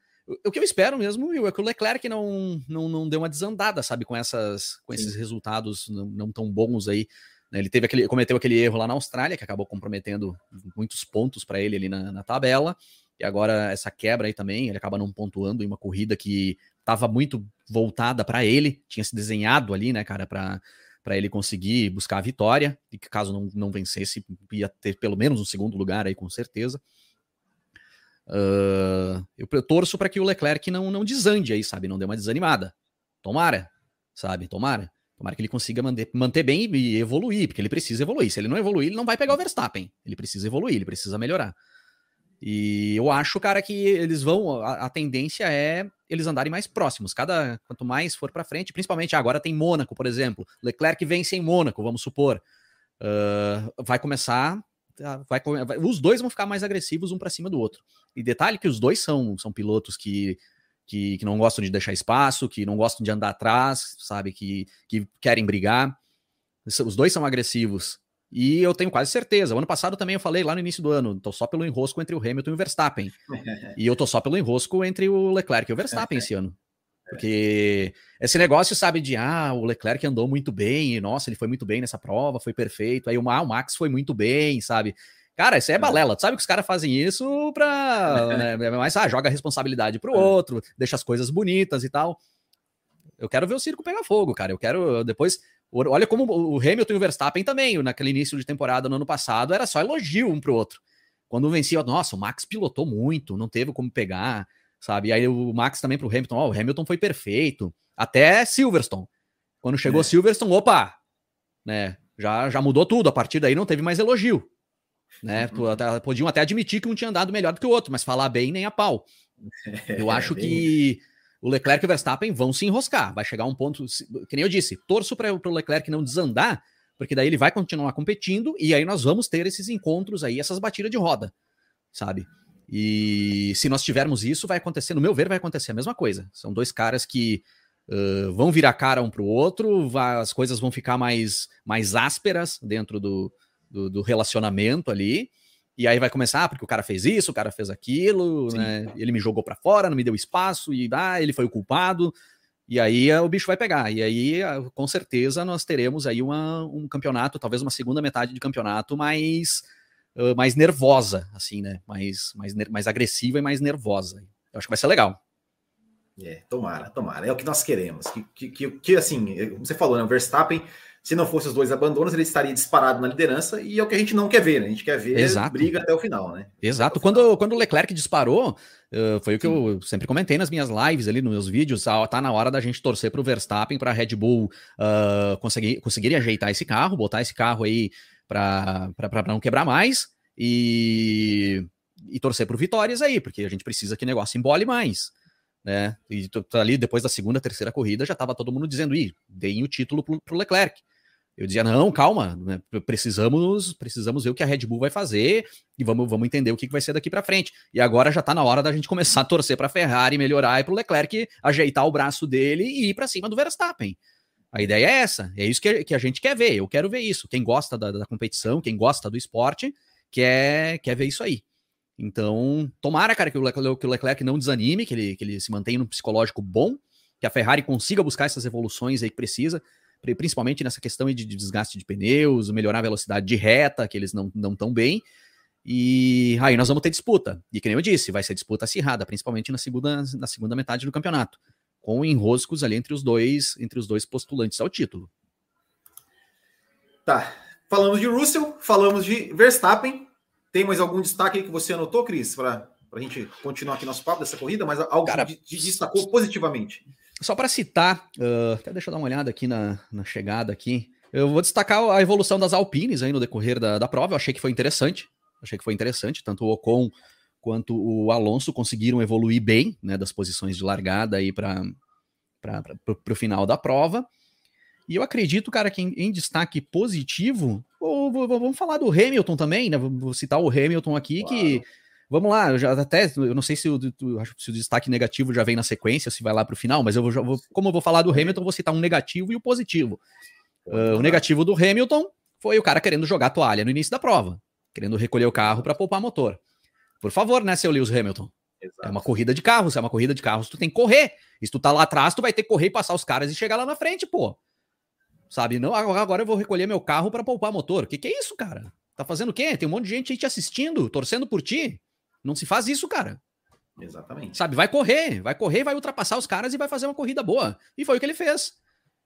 o que eu espero mesmo é que o Leclerc não, não, não dê uma desandada, sabe, com, essas, com esses resultados não, não tão bons aí né? Ele teve aquele, cometeu aquele erro lá na Austrália, que acabou comprometendo muitos pontos para ele ali na, na, tabela. E agora essa quebra aí também, ele acaba não pontuando em uma corrida que estava muito voltada para ele, tinha se desenhado ali, né, cara, para para ele conseguir buscar a vitória, e que caso não, não vencesse, ia ter pelo menos um segundo lugar aí, com certeza. Uh, eu, torço para que o Leclerc não, não desande aí, sabe? Não dê uma desanimada. Tomara, sabe? Tomara. Tomara que ele consiga manter, manter bem e evoluir, porque ele precisa evoluir. Se ele não evoluir, ele não vai pegar o Verstappen. Ele precisa evoluir, ele precisa melhorar. E eu acho, cara, que eles vão. A, a tendência é eles andarem mais próximos. Cada quanto mais for para frente, principalmente agora tem Mônaco, por exemplo. Leclerc vence em Mônaco, vamos supor. Uh, vai começar. Vai, vai, os dois vão ficar mais agressivos um para cima do outro. E detalhe que os dois são, são pilotos que que, que, não gostam de deixar espaço, que não gostam de andar atrás, sabe? Que, que querem brigar. Os dois são agressivos. E eu tenho quase certeza. O ano passado também eu falei lá no início do ano, tô só pelo enrosco entre o Hamilton e o Verstappen. *laughs* e eu tô só pelo enrosco entre o Leclerc e o Verstappen *laughs* esse ano. Porque esse negócio, sabe, de ah, o Leclerc andou muito bem, e nossa, ele foi muito bem nessa prova, foi perfeito. Aí o, ah, o Max foi muito bem, sabe? Cara, isso é, é balela. Tu sabe que os caras fazem isso pra. *laughs* Né, é mais, ah, joga a responsabilidade pro é. outro, deixa as coisas bonitas e tal. Eu quero ver o circo pegar fogo, cara. Eu quero depois. Olha como o Hamilton e o Verstappen também, naquele início de temporada no ano passado, era só elogio um pro outro. Quando vencia, nossa, o Max pilotou muito, não teve como pegar, sabe? E aí o Max também pro Hamilton, ó, oh, o Hamilton foi perfeito. Até Silverstone. Quando chegou é. Silverstone, opa, né? Já, já mudou tudo. A partir daí não teve mais elogio né? Uhum. Podiam até admitir que um tinha andado melhor do que o outro, mas falar bem nem a pau. *laughs* Eu acho que o Leclerc e o Verstappen vão se enroscar. Vai chegar um ponto, que nem eu disse, torço para o Leclerc não desandar, porque daí ele vai continuar competindo e aí nós vamos ter esses encontros aí, essas batidas de roda, sabe? E se nós tivermos isso, vai acontecer, no meu ver, vai acontecer a mesma coisa. São dois caras que uh, vão virar cara um para o outro, as coisas vão ficar mais, mais ásperas dentro do, do, do relacionamento ali. E aí vai começar, ah, porque o cara fez isso, o cara fez aquilo, né? Ele me jogou para fora, não me deu espaço, e ah, ele foi o culpado. E aí uh, o bicho vai pegar. E aí, uh, com certeza, nós teremos aí uma, um campeonato, talvez uma segunda metade de campeonato mais, uh, mais nervosa, assim, né? Mais, mais, mais agressiva e mais nervosa. Eu acho que vai ser legal. É, tomara, tomara. É o que nós queremos. Que, que, que, que assim, como você falou, né? O Verstappen se não fosse os dois abandonos, ele estaria disparado na liderança e é o que a gente não quer ver, né? A gente quer ver Exato. briga até o final, né? Exato. Quando, quando o Leclerc disparou, uh, foi o que Sim. eu sempre comentei nas minhas lives ali, nos meus vídeos, ah, tá na hora da gente torcer para o Verstappen, para a Red Bull uh, conseguir, conseguir ajeitar esse carro, botar esse carro aí para não quebrar mais e, e torcer para vitórias aí, porque a gente precisa que o negócio embole mais né? E ali depois da segunda, terceira corrida já estava todo mundo dizendo: "Ih, deem o título pro, pro Leclerc". Eu dizia: "Não, calma, né? precisamos precisamos ver o que a Red Bull vai fazer e vamos, vamos entender o que vai ser daqui para frente". E agora já está na hora da gente começar a torcer para a Ferrari melhorar e para o Leclerc ajeitar o braço dele e ir para cima do Verstappen. A ideia é essa, é isso que, que a gente quer ver. Eu quero ver isso. Quem gosta da, da competição, quem gosta do esporte, quer, quer ver isso aí. Então, tomara, cara, que o Leclerc, que o Leclerc não desanime, que ele, que ele se mantenha no psicológico bom, que a Ferrari consiga buscar essas evoluções aí que precisa, principalmente nessa questão de desgaste de pneus, melhorar a velocidade de reta, que eles não estão tão bem. E aí nós vamos ter disputa. E que nem eu disse, vai ser disputa acirrada, principalmente na segunda, na segunda metade do campeonato. com enroscos ali entre os dois, entre os dois postulantes ao título. Tá. Falamos de Russell, falamos de Verstappen. Tem mais algum destaque que você anotou, Cris, para a gente continuar aqui nosso papo dessa corrida, mas algo Cara, que te destacou positivamente? Só para citar, uh, até deixa eu dar uma olhada aqui na, na chegada aqui. Eu vou destacar a evolução das Alpines aí no decorrer da, da prova. Eu achei que foi interessante. Achei que foi interessante. Tanto o Ocon quanto o Alonso conseguiram evoluir bem, né, das posições de largada aí para o final da prova. E eu acredito, cara, que em, em destaque positivo, vou, vou, vamos falar do Hamilton também, né? Vou citar o Hamilton aqui, claro. que. Vamos lá, eu já até. Eu não sei se o, se o destaque negativo já vem na sequência, se vai lá para o final, mas eu vou, vou, como eu vou falar do Hamilton, vou citar um negativo e o um positivo. Uh, o negativo do Hamilton foi o cara querendo jogar toalha no início da prova, querendo recolher o carro para poupar motor. Por favor, né, seu Lewis Hamilton? Exato. É uma corrida de carros, é uma corrida de carros, tu tem que correr. E se tu tá lá atrás, tu vai ter que correr e passar os caras e chegar lá na frente, pô. Sabe? Não, agora eu vou recolher meu carro para poupar motor. O que, que é isso, cara? Tá fazendo o quê? Tem um monte de gente aí te assistindo, torcendo por ti. Não se faz isso, cara. Exatamente. Sabe? Vai correr, vai correr, vai ultrapassar os caras e vai fazer uma corrida boa. E foi o que ele fez.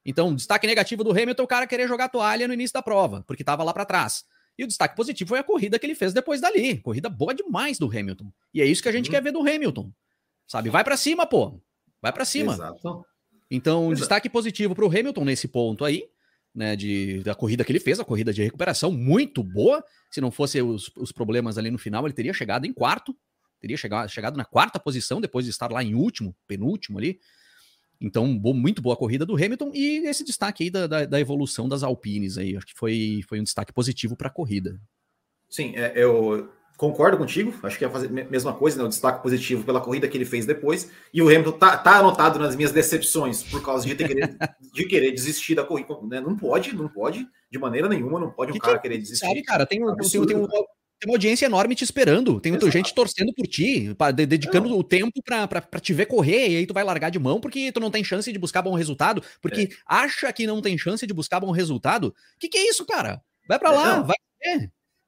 Então, destaque negativo do Hamilton, o cara querer jogar toalha no início da prova, porque tava lá para trás. E o destaque positivo foi a corrida que ele fez depois dali. Corrida boa demais do Hamilton. E é isso que a gente hum. quer ver do Hamilton. Sabe? Vai para cima, pô. Vai para cima. Exato. Então, Exato. destaque positivo para o Hamilton nesse ponto aí né, de, da corrida que ele fez, a corrida de recuperação muito boa. Se não fosse os, os problemas ali no final, ele teria chegado em quarto, teria chegado, chegado na quarta posição depois de estar lá em último, penúltimo ali. Então, bo, muito boa corrida do Hamilton e esse destaque aí da, da, da, evolução das Alpines aí, acho que foi, foi um destaque positivo para a corrida. Sim, é, eu, concordo contigo, acho que ia fazer a mesma coisa, né? O destaque positivo pela corrida que ele fez depois. E o Hamilton tá, tá anotado nas minhas decepções por causa de, querer, *laughs* de querer desistir da corrida. Né? Não pode, não pode, de maneira nenhuma, não pode um que cara que, querer desistir. Sabe, cara, tem, tem, tem, tem, um, tem uma audiência enorme te esperando, tem muita gente torcendo por ti, pra, dedicando não. o tempo para te ver correr, e aí tu vai largar de mão porque tu não tem chance de buscar bom resultado, porque é. acha que não tem chance de buscar bom resultado. O que, que é isso, cara? Vai para lá, vai ver.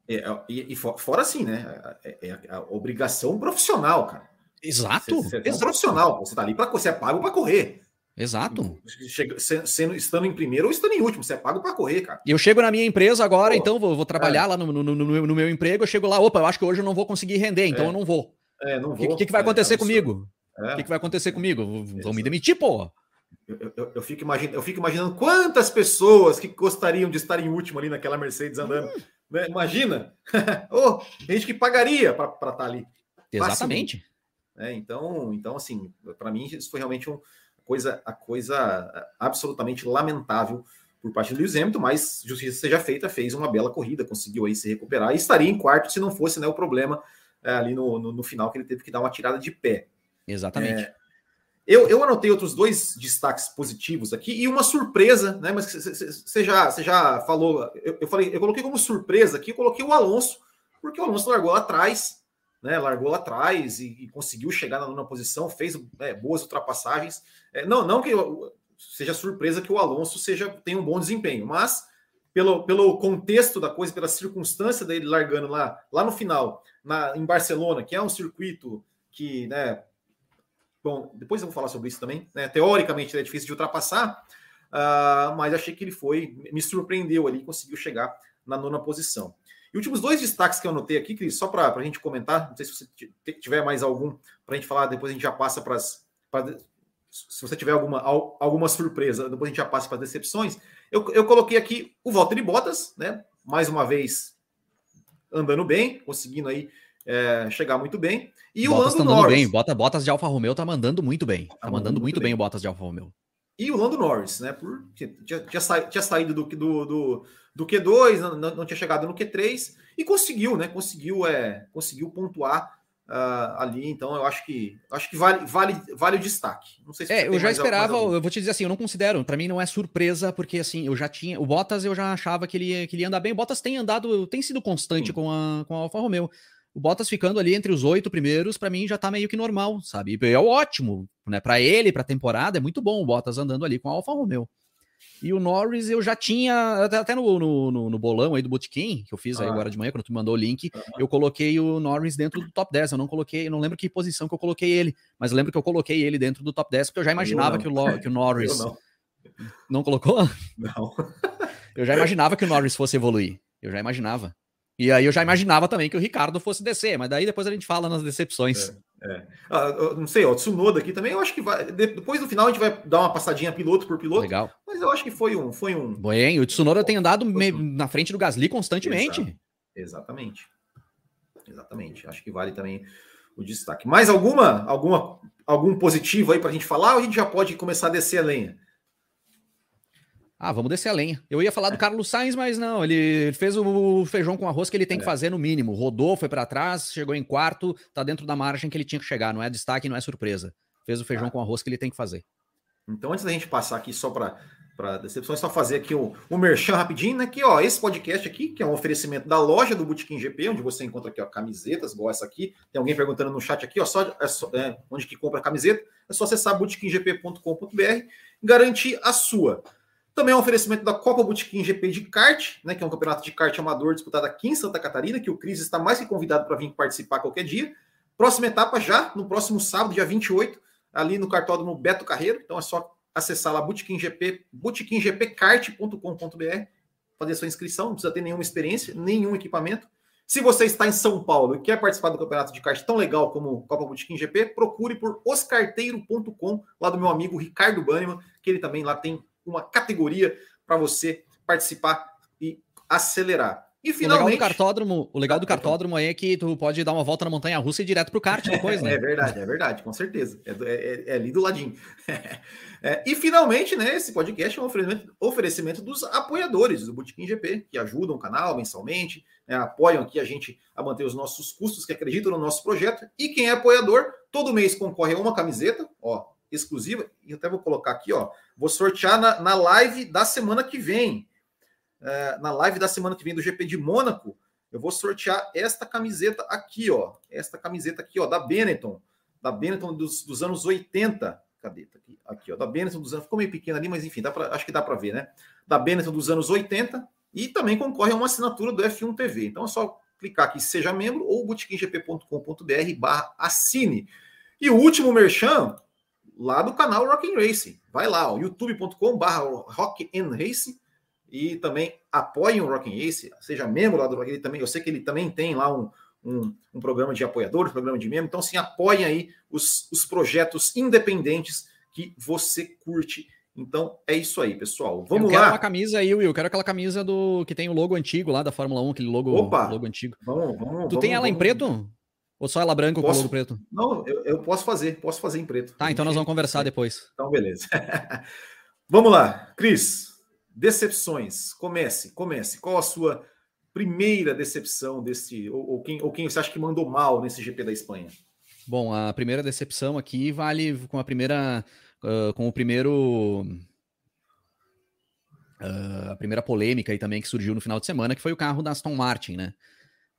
É, é, e, e, fora assim, né? É, é, é, a obrigação profissional, cara. Exato. Você, você é um profissional, você tá ali para você é pago para correr. Exato. Chega, sendo, estando em primeiro ou estando em último, você é pago para correr, cara. Eu chego na minha empresa agora, Pô, então vou, vou trabalhar é. lá no, no, no, no, meu emprego. Eu chego lá, opa, eu acho que hoje eu não vou conseguir render, então eu não vou. É, não vou. O que, que, vai acontecer comigo? O que, que vai acontecer comigo? Vão me demitir, pô. Eu, eu, eu, fico imaginando, eu fico imaginando quantas pessoas que gostariam de estar em último ali naquela Mercedes andando. Hum. Né? Imagina! *laughs* oh, gente que pagaria para estar tá ali. Exatamente. É, então, então, assim, para mim, isso foi realmente um, coisa, a coisa absolutamente lamentável por parte do Lewis Hamilton, mas justiça seja feita, fez uma bela corrida, conseguiu aí se recuperar e estaria em quarto se não fosse né, o problema é, ali no, no, no, final que ele teve que dar uma tirada de pé. Exatamente. É, eu, eu anotei outros dois destaques positivos aqui e uma surpresa, né? Mas você já, já falou, eu, eu, falei, eu coloquei como surpresa aqui, eu coloquei o Alonso, porque o Alonso largou lá atrás, né? Largou lá atrás e, e conseguiu chegar na nona posição, fez é, boas ultrapassagens. É, não, não que seja surpresa que o Alonso seja tenha um bom desempenho, mas pelo, pelo contexto da coisa, pela circunstância dele largando lá, lá no final, na, em Barcelona, que é um circuito que, né, Bom, depois eu vou falar sobre isso também. Né? Teoricamente, é difícil de ultrapassar, uh, mas achei que ele foi, me surpreendeu ali, conseguiu chegar na nona posição. E últimos dois destaques que eu anotei aqui, Cris, só para a gente comentar, não sei se você tiver mais algum para a gente falar, depois a gente já passa para as. Se você tiver alguma, alguma surpresa, depois a gente já passa para as decepções. Eu, eu coloquei aqui o Walter de Bottas, né? Mais uma vez andando bem, conseguindo aí é, chegar muito bem. E Bottas o Lando tá Norris. Bem. Bota, Bottas de Alfa Romeo tá mandando muito bem. Tá, tá mandando, muito bem. bem o Bottas de Alfa Romeo. E o Lando Norris, né? Por, tinha, tinha, sa, tinha saído do, do, do, do Q2, não, não, tinha chegado no Q3 e conseguiu, né? Conseguiu, é, conseguiu pontuar uh, ali. Então eu acho que acho que vale, vale, vale o destaque. Não sei se é, eu já esperava. Eu vou te dizer assim, eu não considero. Para mim não é surpresa porque assim eu já tinha o Bottas eu já achava que ele, que ele ia andar bem. O Bottas tem andado, tem sido constante com a com a Alfa Romeo o Bottas ficando ali entre os oito primeiros, para mim já tá meio que normal, sabe? E é ótimo, né? Para ele, para a temporada, é muito bom o Bottas andando ali com a Alfa Romeo. E o Norris eu já tinha, até no, no, no bolão aí do Botequim, que eu fiz aí ah. agora de manhã, quando tu mandou o link, eu coloquei o Norris dentro do top 10. Eu não coloquei, eu não lembro que posição que eu coloquei ele, mas lembro que eu coloquei ele dentro do top 10, porque eu já imaginava eu que, o, que o Norris. não. não colocou? Não. eu já imaginava que o Norris fosse evoluir. Eu já imaginava. E aí eu já imaginava também que o Ricardo fosse descer, mas daí depois a gente fala nas decepções. É. É. Ah, não sei, ó, o Tsunoda aqui também, eu acho que vai. Depois no final a gente vai dar uma passadinha piloto por piloto. Legal. Mas eu acho que foi um. Foi um... Bem, o Tsunoda tem andado na frente do Gasly constantemente. Exato. Exatamente. Exatamente. Acho que vale também o destaque. Mais alguma, alguma algum positivo aí para a gente falar ou a gente já pode começar a descer a lenha? Ah, vamos descer a lenha. Eu ia falar do Carlos Sainz, mas não, ele fez o feijão com arroz que ele tem que é. fazer no mínimo. Rodou, foi para trás, chegou em quarto, tá dentro da margem que ele tinha que chegar. Não é destaque, não é surpresa. Fez o feijão ah. com arroz que ele tem que fazer. Então, antes da gente passar aqui só para para decepções, só fazer aqui o, o merchan rapidinho, né? Que ó, esse podcast aqui, que é um oferecimento da loja do Botequim GP, onde você encontra aqui ó, camisetas, igual essa aqui. Tem alguém perguntando no chat aqui, ó, só, é só é, onde que compra a camiseta? É só acessar botequimgp.com.br e garantir a sua. Também é um oferecimento da Copa Botequim GP de kart, né, que é um campeonato de kart amador disputado aqui em Santa Catarina, que o Cris está mais que convidado para vir participar qualquer dia. Próxima etapa já, no próximo sábado, dia 28, ali no cartódromo Beto Carreiro. Então é só acessar lá Botequim GP, botequimgpkart.com.br, fazer sua inscrição, não precisa ter nenhuma experiência, nenhum equipamento. Se você está em São Paulo e quer participar do campeonato de kart tão legal como Copa Botequim GP, procure por oscarteiro.com, lá do meu amigo Ricardo Banniman, que ele também lá tem uma categoria para você participar e acelerar. E finalmente. O legal do cartódromo, o legal do cartódromo aí é que tu pode dar uma volta na montanha russa e ir direto pro kart depois, né? *laughs* É verdade, é verdade, com certeza. É, é, é ali do ladinho. *laughs* É, e finalmente, né, esse podcast é um oferecimento, oferecimento dos apoiadores do Botequim GP, que ajudam o canal mensalmente, né, apoiam aqui a gente a manter os nossos custos, que acreditam no nosso projeto. E quem é apoiador, todo mês concorre a uma camiseta, ó, exclusiva, e até vou colocar aqui, ó, vou sortear na, na live da semana que vem. É, na live da semana que vem do GP de Mônaco, eu vou sortear esta camiseta aqui, ó. Esta camiseta aqui, ó, da Benetton. Da Benetton dos, dos anos 80. Cadê? Tá aqui, aqui, ó. Da Benetton dos anos. Ficou meio pequena ali, mas enfim, dá pra, acho que dá para ver, né? Da Benetton dos anos 80. E também concorre a uma assinatura do F1 TV. Então é só clicar aqui, seja membro, ou botequimgp.com.br barra assine. E o último merchan lá do canal Rock and Race. Vai lá, youtube.com/barra Rock and Race e também apoiem o Rock and Race, seja membro lá do Rock. Ele também, eu sei que ele também tem lá um, um, um programa de apoiadores, um programa de membro. Então, sim, apoiem aí os, os projetos independentes que você curte. Então é isso aí, pessoal. Vamos eu lá. uma camisa aí, Will. Eu quero aquela camisa do que tem o logo antigo lá da Fórmula 1, aquele logo, Opa, logo antigo. Vamos, vamos, tu vamos, tem ela vamos, em preto? Ou só ela branca posso, com logo preto? Não, eu, eu, posso fazer, posso fazer em preto. Tá, então nós vamos conversar depois. Então, beleza. *laughs* vamos lá, Cris. Decepções. Comece, comece. Qual a sua primeira decepção desse. Ou, ou, quem, ou quem você acha que mandou mal nesse GP da Espanha? Bom, a primeira decepção aqui vale com a primeira. Uh, com o primeiro. Uh, a primeira polêmica aí também que surgiu no final de semana, que foi o carro da Aston Martin, né?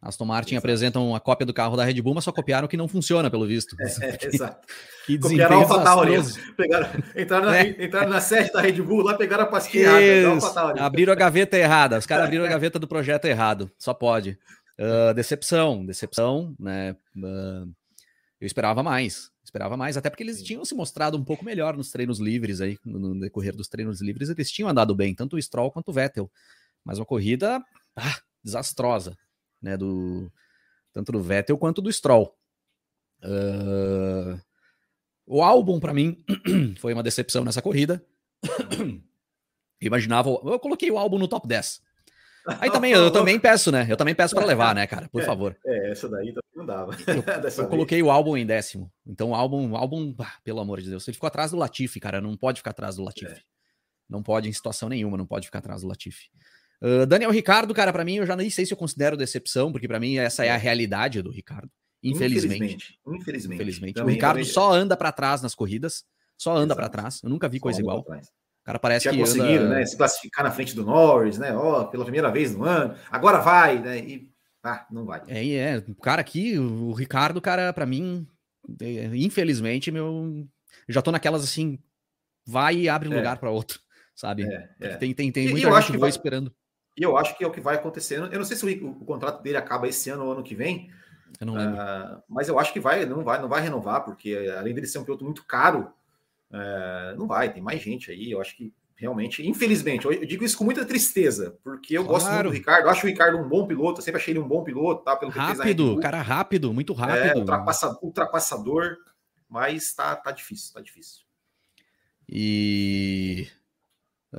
Aston Martin exato. apresentam uma cópia do carro da Red Bull, mas só copiaram que não funciona, pelo visto. É, *laughs* exato. Que copiaram a AlphaTauri. Pegaram, entraram, na, é. entraram na sede da Red Bull, lá pegaram a pastinha Abriram a gaveta errada. Os caras abriram a *laughs* gaveta do projeto errado. Só pode. Uh, decepção, decepção, né? Uh, eu esperava mais. Esperava mais, até porque eles tinham se mostrado um pouco melhor nos treinos livres aí, no decorrer dos treinos livres, eles tinham andado bem, tanto o Stroll quanto o Vettel. Mas uma corrida ah, desastrosa né? Do, tanto do Vettel quanto do Stroll. Uh, o álbum, para mim, *clears throat* foi uma decepção nessa corrida. *clears throat* Imaginava. Eu coloquei o álbum no top 10. Aí também, eu *laughs* também peço, né? Eu também peço para levar, né, cara? Por é, favor. É, essa daí não dava. Eu, *laughs* eu coloquei o álbum em décimo. Então, o álbum, o álbum, ah, pelo amor de Deus, ele ficou atrás do Latifi, cara. Não pode ficar atrás do Latifi. É. Não pode, em situação nenhuma, não pode ficar atrás do Latifi. Uh, Daniel Ricardo, cara, para mim, eu já nem sei se eu considero decepção, porque para mim essa é a é. realidade do Ricardo. Infelizmente. Infelizmente. Infelizmente. Também, o Ricardo também... só anda para trás nas corridas, só anda para trás. Eu nunca vi só coisa igual. O cara parece Já que conseguiram, anda... né? Se classificar na frente do Norris, né? Ó, oh, pela primeira vez no ano. Agora vai, né? E ah, não vai. É, é. O cara aqui, o Ricardo, cara, para mim, é, infelizmente, meu, já tô naquelas assim, vai e abre é. lugar para outro. sabe? É, é. Tem, tem, tem muita gente boa vai, esperando. E eu acho que é o que vai acontecer. Eu não sei se o, o contrato dele acaba esse ano ou ano que vem. Eu. Uh, mas eu acho que vai, não vai, não vai renovar, porque além dele ser um piloto muito caro, uh, não vai, tem mais gente aí. Eu acho que realmente, infelizmente, eu digo isso com muita tristeza, porque eu claro. gosto muito do Ricardo, eu acho o Ricardo um bom piloto, eu sempre achei ele um bom piloto, tá? Pelo rápido, cara rápido, muito é, rápido. É, ultrapassador, ultrapassador, mas tá, tá difícil, tá difícil. E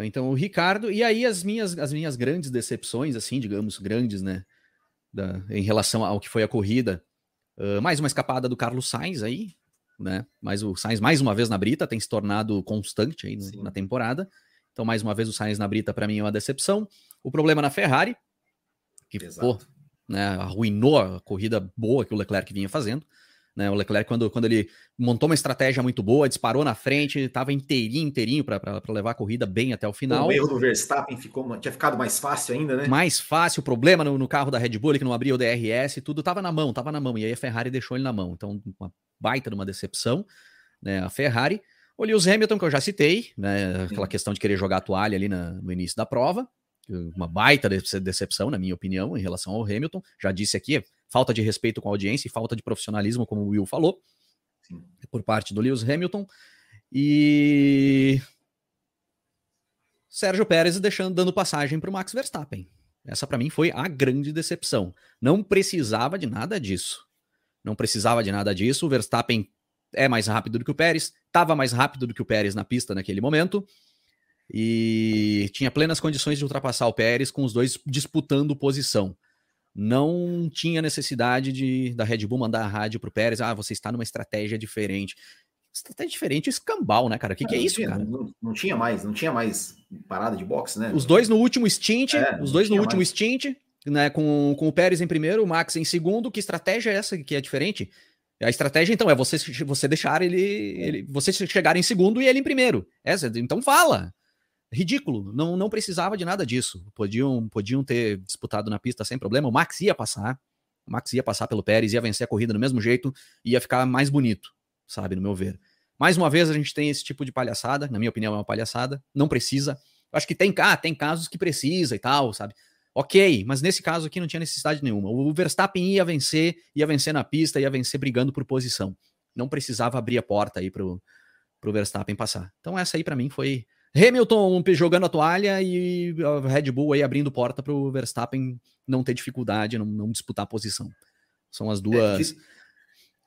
então o Ricardo, e aí as minhas, as minhas grandes decepções, assim, digamos, grandes, né? Da, em relação ao que foi a corrida. Uh, mais uma escapada do Carlos Sainz aí, né? Mas o Sainz, mais uma vez na Brita, tem se tornado constante aí no, na temporada. Então, mais uma vez, o Sainz na Brita, para mim, é uma decepção. O problema na Ferrari, que pô, né, arruinou a corrida boa que o Leclerc vinha fazendo. Né, o Leclerc, quando, quando ele montou uma estratégia muito boa, disparou na frente, estava inteirinho, inteirinho para levar a corrida bem até o final. O erro do Verstappen ficou, tinha ficado mais fácil ainda, né? Mais fácil, o problema no, no carro da Red Bull, que não abria o DRS, tudo estava na mão, estava na mão. E aí a Ferrari deixou ele na mão. Então, uma baita de uma decepção, né? A Ferrari. O Lewis Hamilton, que eu já citei, né? Aquela Sim. questão de querer jogar a toalha ali na, no início da prova. Uma baita decepção, na minha opinião, em relação ao Hamilton. Já disse aqui, falta de respeito com a audiência e falta de profissionalismo, como o Will falou, Sim. por parte do Lewis Hamilton. E Sérgio Pérez deixando dando passagem para o Max Verstappen. Essa para mim foi a grande decepção. Não precisava de nada disso. Não precisava de nada disso. O Verstappen é mais rápido do que o Pérez, estava mais rápido do que o Pérez na pista naquele momento e tinha plenas condições de ultrapassar o Pérez com os dois disputando posição. Não tinha necessidade de da Red Bull mandar a rádio pro Pérez, ah, você está numa estratégia diferente. Estratégia diferente, escambau, né, cara? O que, que é, é isso, cara? Não, não, tinha mais, não tinha mais parada de boxe, né? Os dois no último stint, é, os dois no último mais. stint, né, com, com o Pérez em primeiro, o Max em segundo. Que estratégia é essa que é diferente? A estratégia, então, é você, você deixar ele, ele. Você chegar em segundo e ele em primeiro. Essa, então fala. Ridículo. Não, não precisava de nada disso. Podiam, podiam ter disputado na pista sem problema. O Max ia passar. O Max ia passar pelo Pérez, ia vencer a corrida do mesmo jeito, ia ficar mais bonito, sabe, no meu ver. Mais uma vez a gente tem esse tipo de palhaçada, na minha opinião é uma palhaçada, não precisa. Acho que tem, ah, tem casos que precisa e tal, sabe? Ok, mas nesse caso aqui não tinha necessidade nenhuma. O Verstappen ia vencer, ia vencer na pista, ia vencer brigando por posição. Não precisava abrir a porta aí pro, pro Verstappen passar. Então essa aí para mim foi Hamilton jogando a toalha e a Red Bull aí abrindo porta pro Verstappen não ter dificuldade, não, não disputar a posição. São as duas. É,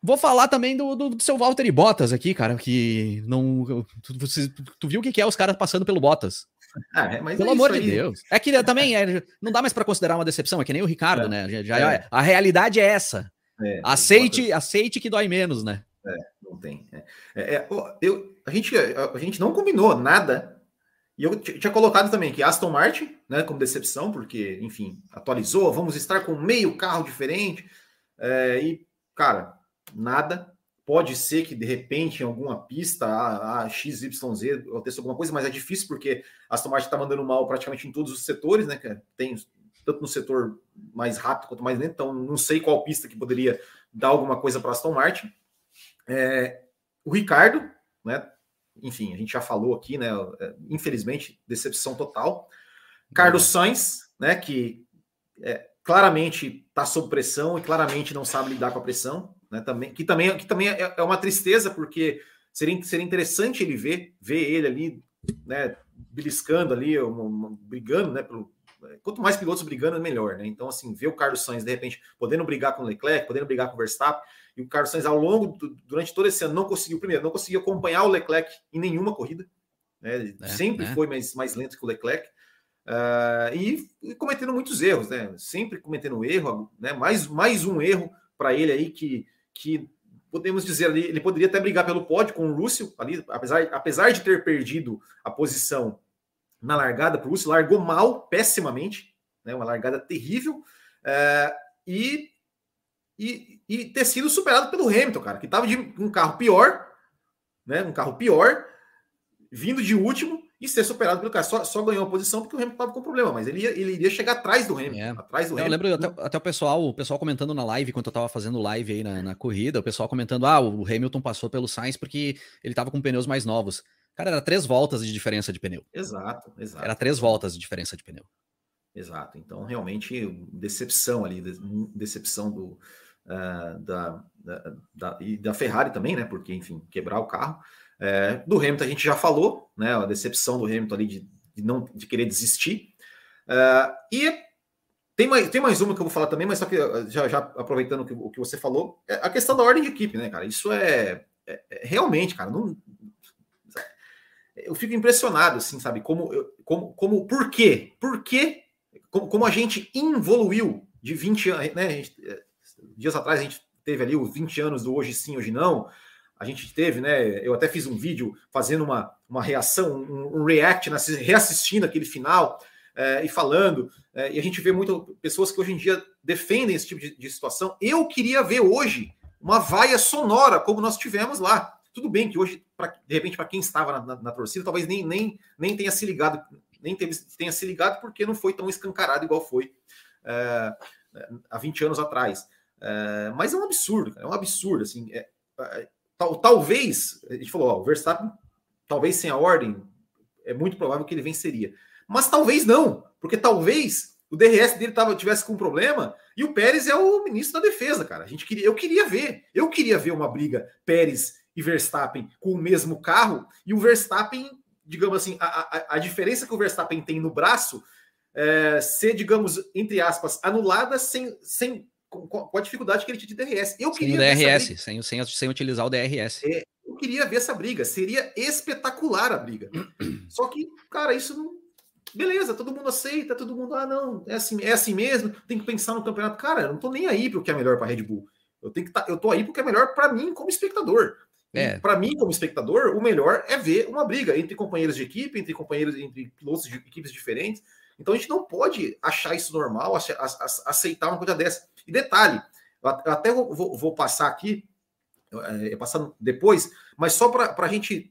Vou falar também do, do, do seu Valtteri Bottas aqui, cara, que não. Tu, tu, tu viu o que, que é os caras passando pelo Bottas? Ah, é, Pelo é amor de Deus. É que também é, não dá mais para considerar uma decepção, é que nem o Ricardo, é, né? Já, já é. A realidade é essa. É, aceite, aceite que dói menos, né? É, não tem. eu, a, gente, a gente não combinou nada. E eu tinha colocado também que Aston Martin, né, como decepção, porque, enfim, atualizou, vamos estar com meio carro diferente. e, cara, nada. Pode ser que de repente em alguma pista a, a XYZ aconteça alguma coisa, mas é difícil porque Aston Martin está mandando mal praticamente em todos os setores, né? Tem tanto no setor mais rápido quanto mais lento, então não sei qual pista que poderia dar alguma coisa para Aston Martin. É, o Ricardo, né? Enfim, a gente já falou aqui, né? É, infelizmente, decepção total. Carlos Sainz, né? Que é, claramente está sob pressão e claramente não sabe lidar com a pressão né? Também, que também, que também é, é uma tristeza, porque seria, seria interessante ele ver, ver ele ali, né, beliscando ali, uma, uma, brigando, né? Pelo, quanto mais pilotos brigando, melhor, né? Então, assim, ver o Carlos Sainz, de repente, podendo brigar com o Leclerc, podendo brigar com o Verstappen, e o Carlos Sainz, ao longo, do, durante todo esse ano, não conseguiu, primeiro, não conseguiu acompanhar o Leclerc em nenhuma corrida, né? É, sempre é. foi mais, mais lento que o Leclerc. Uh, e, e, cometendo muitos erros, né? Sempre cometendo erro, né? Mais, mais um erro para ele aí que que podemos dizer ali, ele poderia até brigar pelo pódio com o Russell ali, apesar, apesar de ter perdido a posição na largada para o Russell, largou mal, pessimamente, né, uma largada terrível, é, e, e, e, ter sido superado pelo Hamilton, cara, que estava de um carro pior, né, um carro pior, vindo de último, e ser superado pelo cara. Só, só ganhou a posição porque o Hamilton estava com problema, mas ele, ia, ele iria chegar atrás do Hamilton. É. Atrás do eu Hamilton. lembro até, até, o pessoal, o pessoal comentando na live, enquanto eu estava fazendo live aí na, na, corrida, o pessoal comentando: ah, o Hamilton passou pelo Sainz porque ele estava com pneus mais novos. Cara, era três voltas de diferença de pneu. Exato, exato. Era três voltas de diferença de pneu. Exato. Então, realmente, decepção ali, decepção do, uh, da, da, da, e da Ferrari também, né? Porque, enfim, quebrar o carro. É, do Hamilton a gente já falou, né? A decepção do Hamilton ali de, de não de querer desistir. Uh, e tem mais, tem mais uma que eu vou falar também, mas só que já, já aproveitando o que, o que você falou, é a questão da ordem de equipe, né, cara? Isso é, é, é realmente, cara, não, eu fico impressionado, assim, sabe? Como, como, como por quê? Por quê? Como, como a gente evoluiu de 20 anos, né? Gente, dias atrás a gente teve ali os 20 anos do hoje sim, hoje não. A gente teve, né? Eu até fiz um vídeo fazendo uma, uma reação, um, um react, reassistindo aquele final é, e falando. É, e a gente vê muitas pessoas que hoje em dia defendem esse tipo de, de situação. Eu queria ver hoje uma vaia sonora, como nós tivemos lá. Tudo bem que hoje, pra, de repente, para quem estava na, na, na, torcida, talvez nem, nem, nem tenha se ligado, nem teve, tenha se ligado porque não foi tão escancarado igual foi é, há 20 anos atrás. É, mas é um absurdo, é um absurdo. Assim, é, é, tal, talvez, a gente falou, ó, o Verstappen, talvez sem a ordem, é muito provável que ele venceria. Mas talvez não, porque talvez o DRS dele tava, tivesse com um problema e o Pérez é o ministro da defesa, cara. A gente queria, eu queria ver, eu queria ver uma briga Pérez e Verstappen com o mesmo carro e o Verstappen, digamos assim, a, a, a diferença que o Verstappen tem no braço é, ser, digamos, entre aspas, anulada sem, sem com, com, a dificuldade que ele tinha de DRS. Eu sem queria o DRS, sem, sem, sem utilizar o DRS. É, eu queria ver essa briga, seria espetacular a briga. *clears throat* Só que, cara, isso não. Beleza, todo mundo aceita, todo mundo, ah, não, é assim, é assim mesmo, tem que pensar no campeonato. Cara, eu não tô nem aí para o que é melhor para Red Bull. Eu tenho que tá, eu tô aí porque é melhor para mim como espectador. É. Para mim, como espectador, o melhor é ver uma briga entre companheiros de equipe, entre companheiros, entre pilotos de equipes diferentes. Então a gente não pode achar isso normal, aceitar uma coisa dessa. E detalhe, eu até vou, vou passar aqui, é, passando depois, mas só para a gente.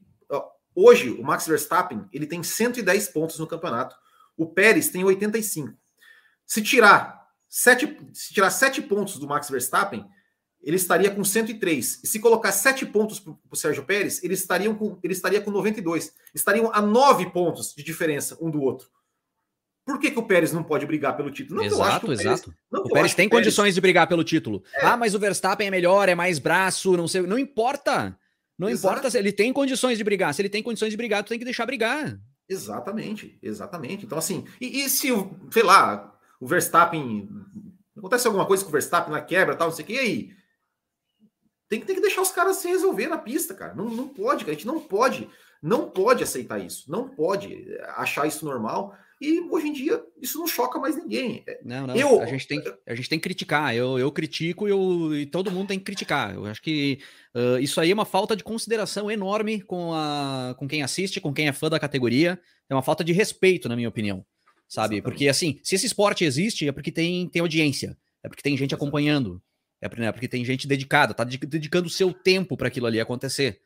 Hoje, o Max Verstappen ele tem 110 pontos no campeonato. O Pérez tem 85. Se tirar sete, se tirar sete pontos do Max Verstappen, ele estaria com 103. E se colocar 7 pontos para o Sérgio Pérez, ele, estaria com, ele estaria com 92. Estariam a 9 pontos de diferença um do outro. Por que, que o Pérez não pode brigar pelo título? Não, exato, o exato. Não, o Pérez tem Pérez... condições de brigar pelo título. É. Ah, mas o Verstappen é melhor, é mais braço, não sei. Não importa. Não exato. importa se ele tem condições de brigar. Se ele tem condições de brigar, tu tem que deixar brigar. Exatamente, exatamente. Então, assim, e, e se, sei lá, o Verstappen. Acontece alguma coisa com o Verstappen na quebra tal, não sei o que, e aí? Tem, tem que deixar os caras se resolver na pista, cara. Não, não pode, cara. A gente não pode, não pode aceitar isso. Não pode achar isso normal. E hoje em dia isso não choca mais ninguém. Não, não. Eu, a, gente tem, a gente tem que criticar. Eu, eu critico eu, e todo mundo tem que criticar. Eu acho que uh, isso aí é uma falta de consideração enorme com, a, com quem assiste, com quem é fã da categoria. É uma falta de respeito, na minha opinião. Sabe? Exatamente. Porque assim, se esse esporte existe, é porque tem, tem audiência. É porque tem gente acompanhando. É né, porque tem gente dedicada, tá dedicando o seu tempo para aquilo ali acontecer,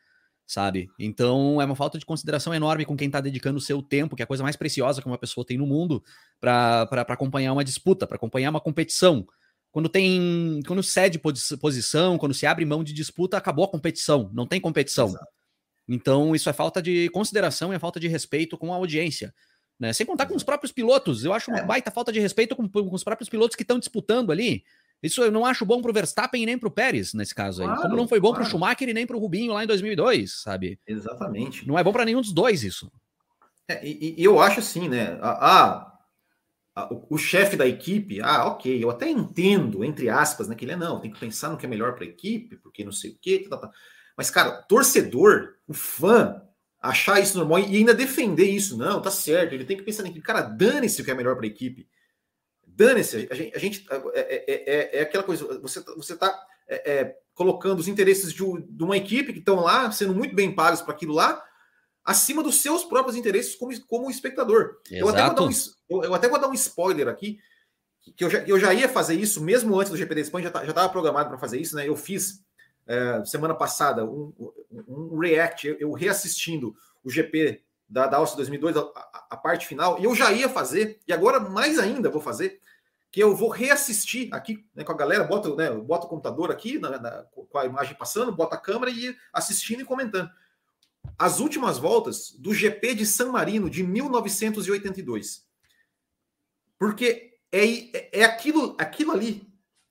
sabe? Então é uma falta de consideração enorme com quem tá dedicando o seu tempo, que é a coisa mais preciosa que uma pessoa tem no mundo, para acompanhar uma disputa, para acompanhar uma competição. Quando tem. Quando cede posição, quando se abre mão de disputa, acabou a competição, não tem competição. Exato. Então, isso é falta de consideração e é falta de respeito com a audiência. Né? Sem contar com os próprios pilotos. Eu acho uma é. baita falta de respeito com, com os próprios pilotos que estão disputando ali. Isso eu não acho bom para o Verstappen e nem para o Pérez nesse caso aí. Claro, Como não foi bom claro. para o Schumacher e nem para o Rubinho lá em 2002, sabe? Exatamente. Não é bom para nenhum dos dois isso. É, e, e, eu acho assim, né? Ah, o, o chefe da equipe, ah, ok, eu até entendo, entre aspas, né? Que ele é não, tem que pensar no que é melhor para a equipe, porque não sei o quê. Tá, tá. Mas, cara, torcedor, o fã, achar isso normal e ainda defender isso, não, tá certo, ele tem que pensar naquilo. Cara, dane-se o que é melhor para a equipe. Dane-se, a gente, a gente é, é, é, é, aquela coisa, você você está é, colocando os interesses de, de, uma equipe que estão lá, sendo muito bem pagos para aquilo lá, acima dos seus próprios interesses como, como espectador. Eu até, um, eu, até, vou dar um, spoiler aqui, que eu já, eu já ia fazer isso, mesmo antes do GP da Espanha, já estava programado para fazer isso, né? Eu fiz semana passada um, um react, eu, eu reassistindo o GP da, da Alça 2002, a, a, parte final, e eu já ia fazer, e agora mais ainda vou fazer, que eu vou reassistir aqui né, com a galera, boto, né, boto o computador aqui, na, na, com a imagem passando, boto a câmera e assistindo e comentando. as últimas voltas do GP de San Marino de 1982. Porque é, é, é aquilo, aquilo ali.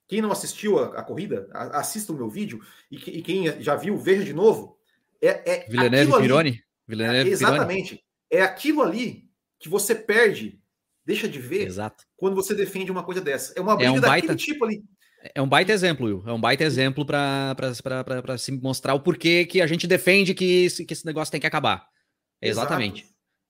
Quem não assistiu a, a corrida, a, assista o meu vídeo. E, que, e, quem já viu, veja de novo. É, é Villeneuve Pironi? Villeneuve exatamente. Pironi. É aquilo ali que você perde, deixa de ver, Exato. quando você defende uma coisa dessa. É uma briga é um baita, tipo ali. É um baita exemplo, Will. É um baita exemplo para se mostrar o porquê que a gente defende que esse, que esse negócio tem que acabar. Exatamente.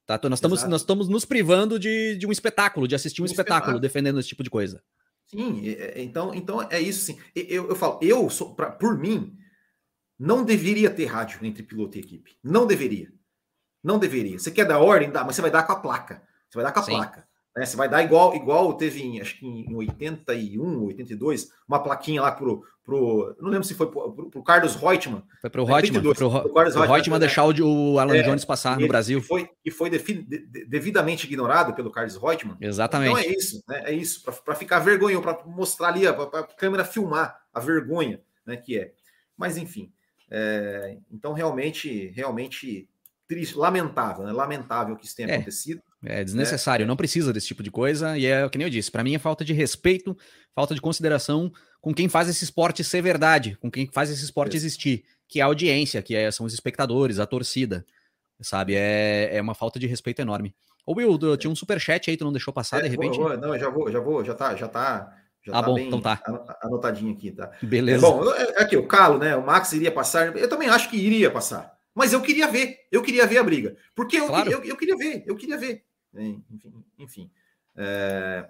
Tá? Então, nós, estamos, nós estamos nos privando de, de um espetáculo, de assistir um, um espetáculo, espetáculo, defendendo esse tipo de coisa. Sim, então, então é isso sim. Eu, eu falo, eu sou, pra, por mim, não deveria ter rádio entre piloto e equipe. Não deveria. Não deveria. Você quer dar ordem? Dá, mas você vai dar com a placa. Você vai dar com a sim. placa. Né? Você vai dar igual, igual teve em, acho que em 81, 82, uma plaquinha lá pro, pro não lembro se foi pro, pro, pro Carlos Reutemann. Foi pro Reutemann, foi pro, pro, Carlos Reutemann, Reutemann deixar o, Alan é, Jones passar no Brasil. Que foi, que foi defi, de, devidamente ignorado pelo Carlos Reutemann. Exatamente. Então é isso, né? É isso, para ficar vergonha, para mostrar ali, para a câmera filmar a vergonha né, que é. Mas enfim, é, então realmente, realmente triste, lamentável, né? Lamentável que isso tenha é. acontecido. É desnecessário, é. não precisa desse tipo de coisa. E é o que nem eu disse, para mim é falta de respeito, falta de consideração com quem faz esse esporte ser verdade, com quem faz esse esporte existir, que é a audiência, que é, são os espectadores, a torcida, sabe? É, é uma falta de respeito enorme. Ô Will, tinha um super chat aí, tu não deixou passar é, de repente? Vou, vou, não, já vou, já vou, já tá, já tá. Já ah, tá bom, então tá. Anotadinho aqui, tá? Beleza. Bom, é, aqui, o Calo, né? O Max iria passar. Eu também acho que iria passar. Mas eu queria ver, eu queria ver a briga. Porque eu, claro. eu, eu, queria ver, eu queria ver. Enfim. enfim. É...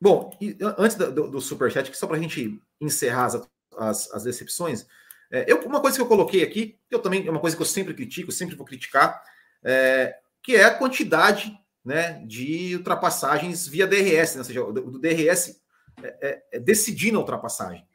Bom, antes do, do superchat, só para a gente encerrar as, as, as decepções, é, eu, uma coisa que eu coloquei aqui, que eu também é uma coisa que eu sempre critico, sempre vou criticar, é, que é a quantidade né, de ultrapassagens via DRS, né, ou seja, do, do DRS é, é, é decidindo a ultrapassagem.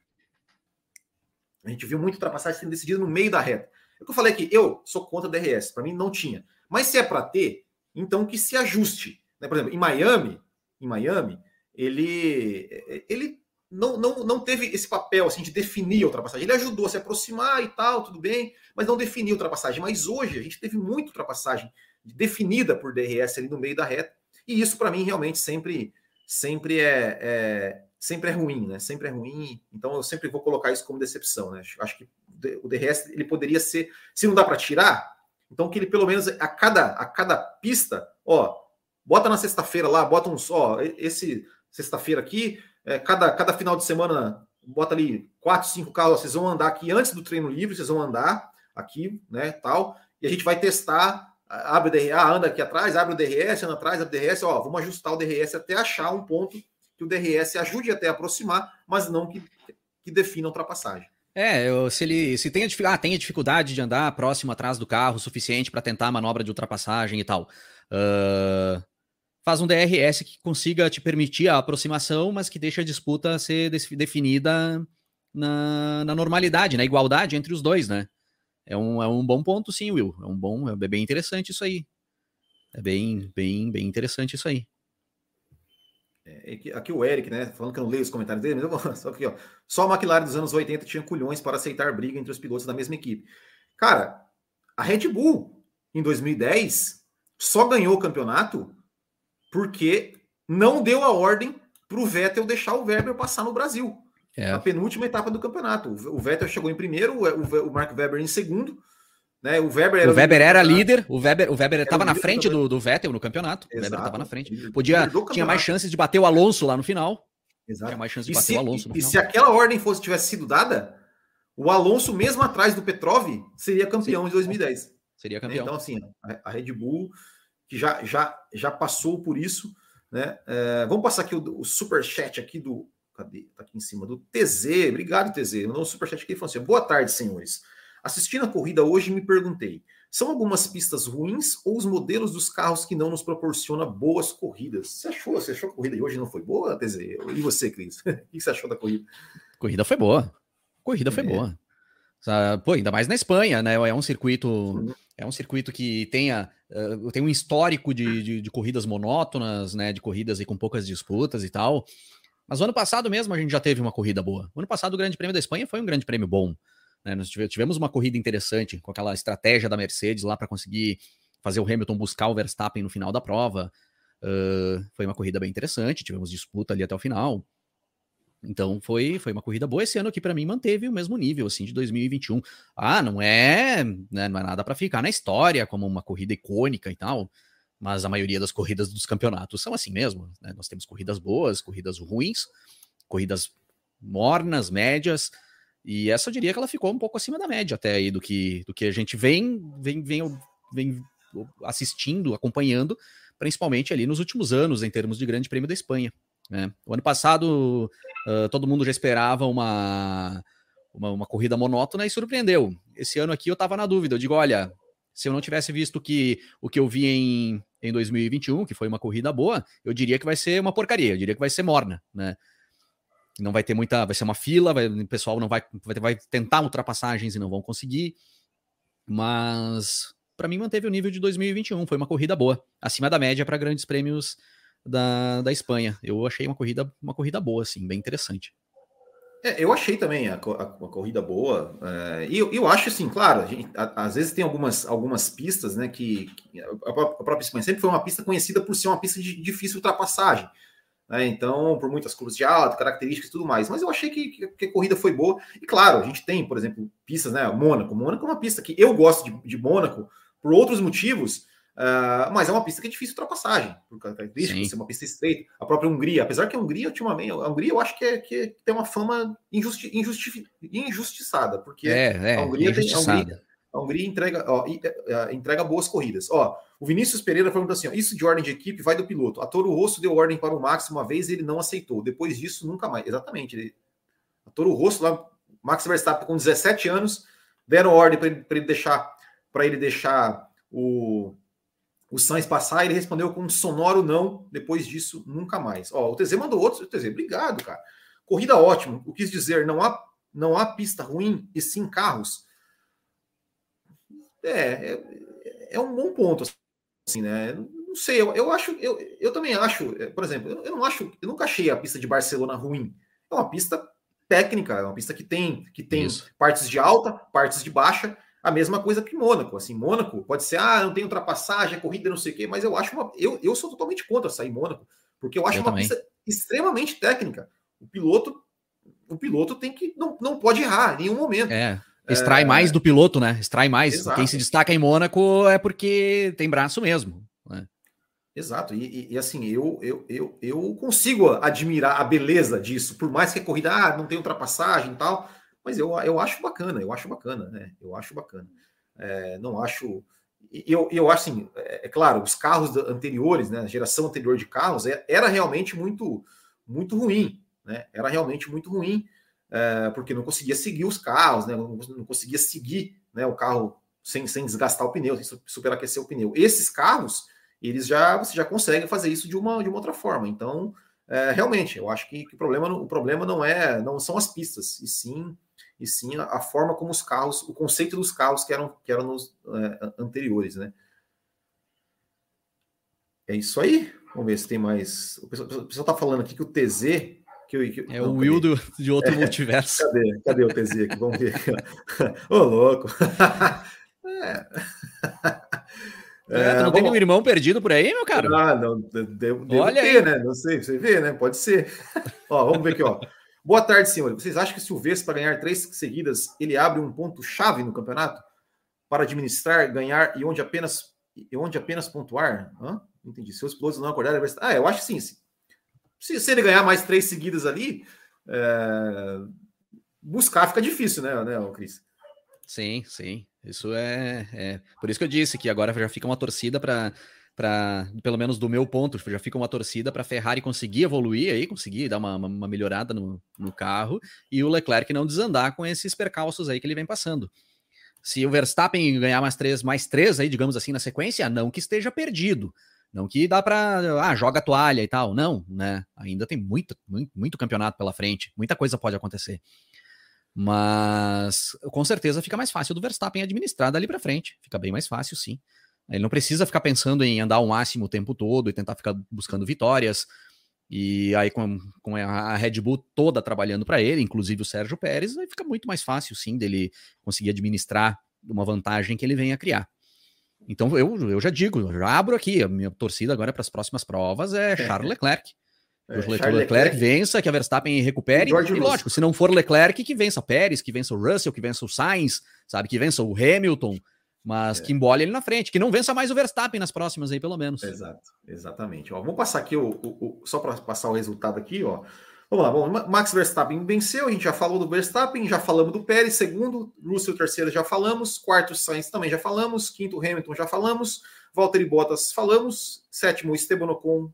A gente viu muito ultrapassagem sendo decidida no meio da reta. É que eu falei aqui, eu sou contra DRS, para mim não tinha. Mas se é para ter, então que se ajuste. Né? Por exemplo, em Miami, em Miami, ele, ele não, não, não teve esse papel assim de definir a ultrapassagem. Ele ajudou a se aproximar e tal, tudo bem, mas não definiu a ultrapassagem. Mas hoje a gente teve muita ultrapassagem definida por DRS ali no meio da reta. E isso para mim realmente sempre sempre é, é, sempre é ruim, né? Sempre é ruim. Então eu sempre vou colocar isso como decepção, né? Acho que o DRS ele poderia ser, se não dá para tirar, então que ele pelo menos a cada a cada pista, ó, bota na sexta-feira lá, bota um só, esse sexta-feira aqui, é, cada cada final de semana bota ali quatro, cinco carros, vocês vão andar aqui antes do treino livre, vocês vão andar aqui, né, tal, e a gente vai testar, abre o DRS, anda aqui atrás, abre o DRS, anda atrás, abre o DRS, ó, vamos ajustar o DRS até achar um ponto que o DRS ajude até a aproximar, mas não que, que defina a ultrapassagem. É, se ele se tem a, ah, tem a dificuldade de andar próximo atrás do carro o suficiente para tentar a manobra de ultrapassagem e tal. Uh, faz um DRS que consiga te permitir a aproximação, mas que deixa a disputa ser definida na, na normalidade, na igualdade entre os dois, né? É um, é um bom ponto, sim, Will. É um bom, é bem interessante isso aí. É bem, bem, bem interessante isso aí. É, é aqui o Eric, né? Falando que eu não leio os comentários dele, mas eu *laughs* vou, só aqui, ó. Só a McLaren dos anos 80 tinha culhões para aceitar briga entre os pilotos da mesma equipe. Cara, a Red Bull, em 2010, só ganhou o campeonato porque não deu a ordem para o Vettel deixar o Weber passar no Brasil. É. A penúltima etapa do campeonato. O Vettel chegou em primeiro, o Mark Webber em segundo. Né? O Weber era, o Weber era líder, o Weber, o Weber estava na frente do, do Vettel no campeonato. Exato. O Weber estava na frente. Podia, tinha mais chances de bater o Alonso lá no final. Exato. Tinha mais chances de bater se, o Alonso. e se aquela ordem fosse tivesse sido dada, o Alonso, mesmo atrás do Petrov, seria campeão Sim. em 2010. Seria campeão. Então, assim, a Red Bull, que já, já, já passou por isso, né? É, vamos passar aqui o, o super chat aqui do. Cadê? Tá aqui em cima do TZ. Obrigado, TZ. Mandou um super chat aqui e falou assim: boa tarde, senhores. Assistindo a corrida hoje, me perguntei: são algumas pistas ruins ou os modelos dos carros que não nos proporcionam boas corridas? Você achou? Você achou que a corrida hoje não foi boa, TZ? E você, Cris? *laughs* O que você achou da corrida? Corrida foi boa. Corrida foi é. boa. Pô, ainda mais na Espanha, né? É um circuito, é um circuito que tenha, uh, tem um histórico de, de, de, corridas monótonas, né? De corridas e com poucas disputas e tal. Mas o ano passado mesmo a gente já teve uma corrida boa. O ano passado o Grande Prêmio da Espanha foi um grande prêmio bom. Né? Nós tivemos uma corrida interessante com aquela estratégia da Mercedes lá para conseguir fazer o Hamilton buscar o Verstappen no final da prova. Uh, foi uma corrida bem interessante, tivemos disputa ali até o final. Então foi, foi uma corrida boa. Esse ano aqui para mim manteve o mesmo nível assim de 2021. Ah, não é, né, não é nada para ficar na história como uma corrida icônica e tal, mas a maioria das corridas dos campeonatos são assim mesmo. Né? Nós temos corridas boas, corridas ruins, corridas mornas, médias. E essa eu diria que ela ficou um pouco acima da média até aí do que, do que a gente vem, vem, vem, vem assistindo, acompanhando, principalmente ali nos últimos anos, em termos de Grande Prêmio da Espanha. Né? O ano passado, uh, todo mundo já esperava uma, uma, uma, corrida monótona e surpreendeu. Esse ano aqui eu estava na dúvida. Eu digo, olha, se eu não tivesse visto que, o que eu vi em, em 2021, que foi uma corrida boa, eu diria que vai ser uma porcaria, eu diria que vai ser morna, né? Não vai ter muita, vai ser uma fila, vai, o pessoal não vai, vai, vai tentar ultrapassagens e não vão conseguir, mas para mim manteve o nível de 2021, foi uma corrida boa, acima da média para grandes prêmios da, da Espanha. Eu achei uma corrida, uma corrida boa, assim, bem interessante. É, eu achei também a, a, a corrida boa. É, e eu, eu, acho assim, claro, a gente, a, às vezes tem algumas, algumas pistas, né? Que, que a, própria Espanha sempre foi uma pista conhecida por ser uma pista de difícil ultrapassagem. Né? Então, por muitas curvas de alta, características e tudo mais. Mas eu achei que, que, que, a corrida foi boa. E claro, a gente tem, por exemplo, pistas, né? Mônaco. Mônaco é uma pista que eu gosto de, de Mônaco por outros motivos, uh, mas é uma pista que é difícil de ultrapassagem, por características, ser uma pista estreita. A própria Hungria, apesar que a Hungria, ultimamente, a Hungria eu acho que, é, que tem uma fama injusti, injusti, injustiçada, porque é, é, a Hungria tem. A Hungria, a Hungria entrega, ó, é, entrega boas corridas. Ó, o Vinícius Pereira falando assim: ó, isso de ordem de equipe vai do piloto. A Toro Rosso deu ordem para o Max uma vez e ele não aceitou. Depois disso, nunca mais. Exatamente. Ele, a Toro Rosso, lá, Max Verstappen com 17 anos, deram ordem para ele, ele, deixar para ele deixar o, o Sainz passar. Ele respondeu com um sonoro não. Depois disso, nunca mais. Ó, o TZ mandou outro. O TZ, obrigado, cara. Corrida ótima. O quis dizer, não há, não há pista ruim e sim carros. É, é, é um bom ponto assim, né? Não sei, eu, eu acho, eu, eu também acho, é, por exemplo, eu, eu não acho, eu nunca achei a pista de Barcelona ruim. É uma pista técnica, é uma pista que tem, que tem partes de alta, partes de baixa, a mesma coisa que Mônaco. Assim, Mônaco pode ser, ah, não tem ultrapassagem, é corrida, não sei o quê, mas eu acho uma, eu, eu sou totalmente contra sair Mônaco, porque eu acho eu uma também. pista extremamente técnica. O piloto, o piloto tem que não, não pode errar em nenhum momento. É. Extrai é... mais do piloto, né? Extrai mais. Exato. Quem se destaca em Mônaco é porque tem braço mesmo. Né? Exato. E, e, e, assim, eu, eu, eu, eu consigo admirar a beleza disso, por mais que a corrida ah, não tem ultrapassagem e tal, mas eu, eu acho bacana, eu acho bacana, né? Eu acho bacana. É, não acho. Eu, eu acho assim, é, é claro, os carros anteriores, né? A geração anterior de carros é, era realmente muito, muito ruim, né? Era realmente muito ruim é, porque não conseguia seguir os carros, né? não, não conseguia seguir né, o carro sem, sem desgastar o pneu, sem superaquecer o pneu. Esses carros, eles já você já consegue fazer isso de uma, de uma outra forma. Então, é, realmente, eu acho que, que, o, problema, o problema não é não são as pistas, e sim e sim a, a forma como os carros, o conceito dos carros que eram, que eram nos é, anteriores, né? É isso aí. Vamos ver se tem mais. O pessoal está falando aqui que o TZ que eu, que, é não, o Will do, de outro é, multiverso. Cadê? Cadê o TZ aqui? Vamos ver. *laughs* Ô, louco. é. *laughs* É, tu não tem um irmão perdido por aí, meu cara? Ah, não, devo, Olha ter, aí. né? Não sei, você vê, né? Pode ser. *laughs* ó, vamos ver aqui, ó. Boa tarde, senhor. Vocês acham que se o Vespa ganhar três seguidas, ele abre um ponto-chave no campeonato para administrar, ganhar e onde apenas, e onde apenas pontuar? Hã? Entendi. Se os pilotos não acordarem, vai... Ah, eu acho que sim. Se, se ele ganhar mais três seguidas ali, é, buscar fica difícil, né, né Cris? Sim, sim. Isso é, é, Por isso que eu disse que agora já fica uma torcida para para pelo menos do meu ponto, já fica uma torcida para Ferrari conseguir evoluir aí, conseguir dar uma, uma melhorada no, no, carro e o Leclerc não desandar com esses percalços aí que ele vem passando. Se o Verstappen ganhar mais três, mais três aí, digamos assim, na sequência, não que esteja perdido, não que dá para, ah, joga toalha e tal. Não, né? Ainda tem muito, muito, muito campeonato pela frente. Muita coisa pode acontecer. Mas com certeza fica mais fácil do Verstappen administrar dali para frente. Fica bem mais fácil, sim. Ele não precisa ficar pensando em andar ao máximo o tempo todo e tentar ficar buscando vitórias. E aí, com, com a Red Bull toda trabalhando para ele, inclusive o Sérgio Pérez, aí fica muito mais fácil, sim, dele conseguir administrar uma vantagem que ele venha a criar. Então, eu, eu já digo, já abro aqui, a minha torcida agora para as próximas provas é *laughs* Charles Leclerc. É, o Leclerc, Leclerc vença, que a Verstappen recupere. E, lógico, se não for Leclerc, que vença Pérez, que vença o Russell, que vença o Sainz, sabe? Que vença o Hamilton, mas é. que embole ele na frente, que não vença mais o Verstappen nas próximas aí, pelo menos. Exato, exatamente. Ó, vamos passar aqui o, o, o só para passar o resultado aqui, ó. Vamos lá, bom, Max Verstappen venceu, a gente já falou do Verstappen, já falamos do Pérez, segundo, Russell terceiro já falamos, quarto Sainz também já falamos, quinto Hamilton já falamos, Valtteri Bottas falamos, sétimo Esteban Ocon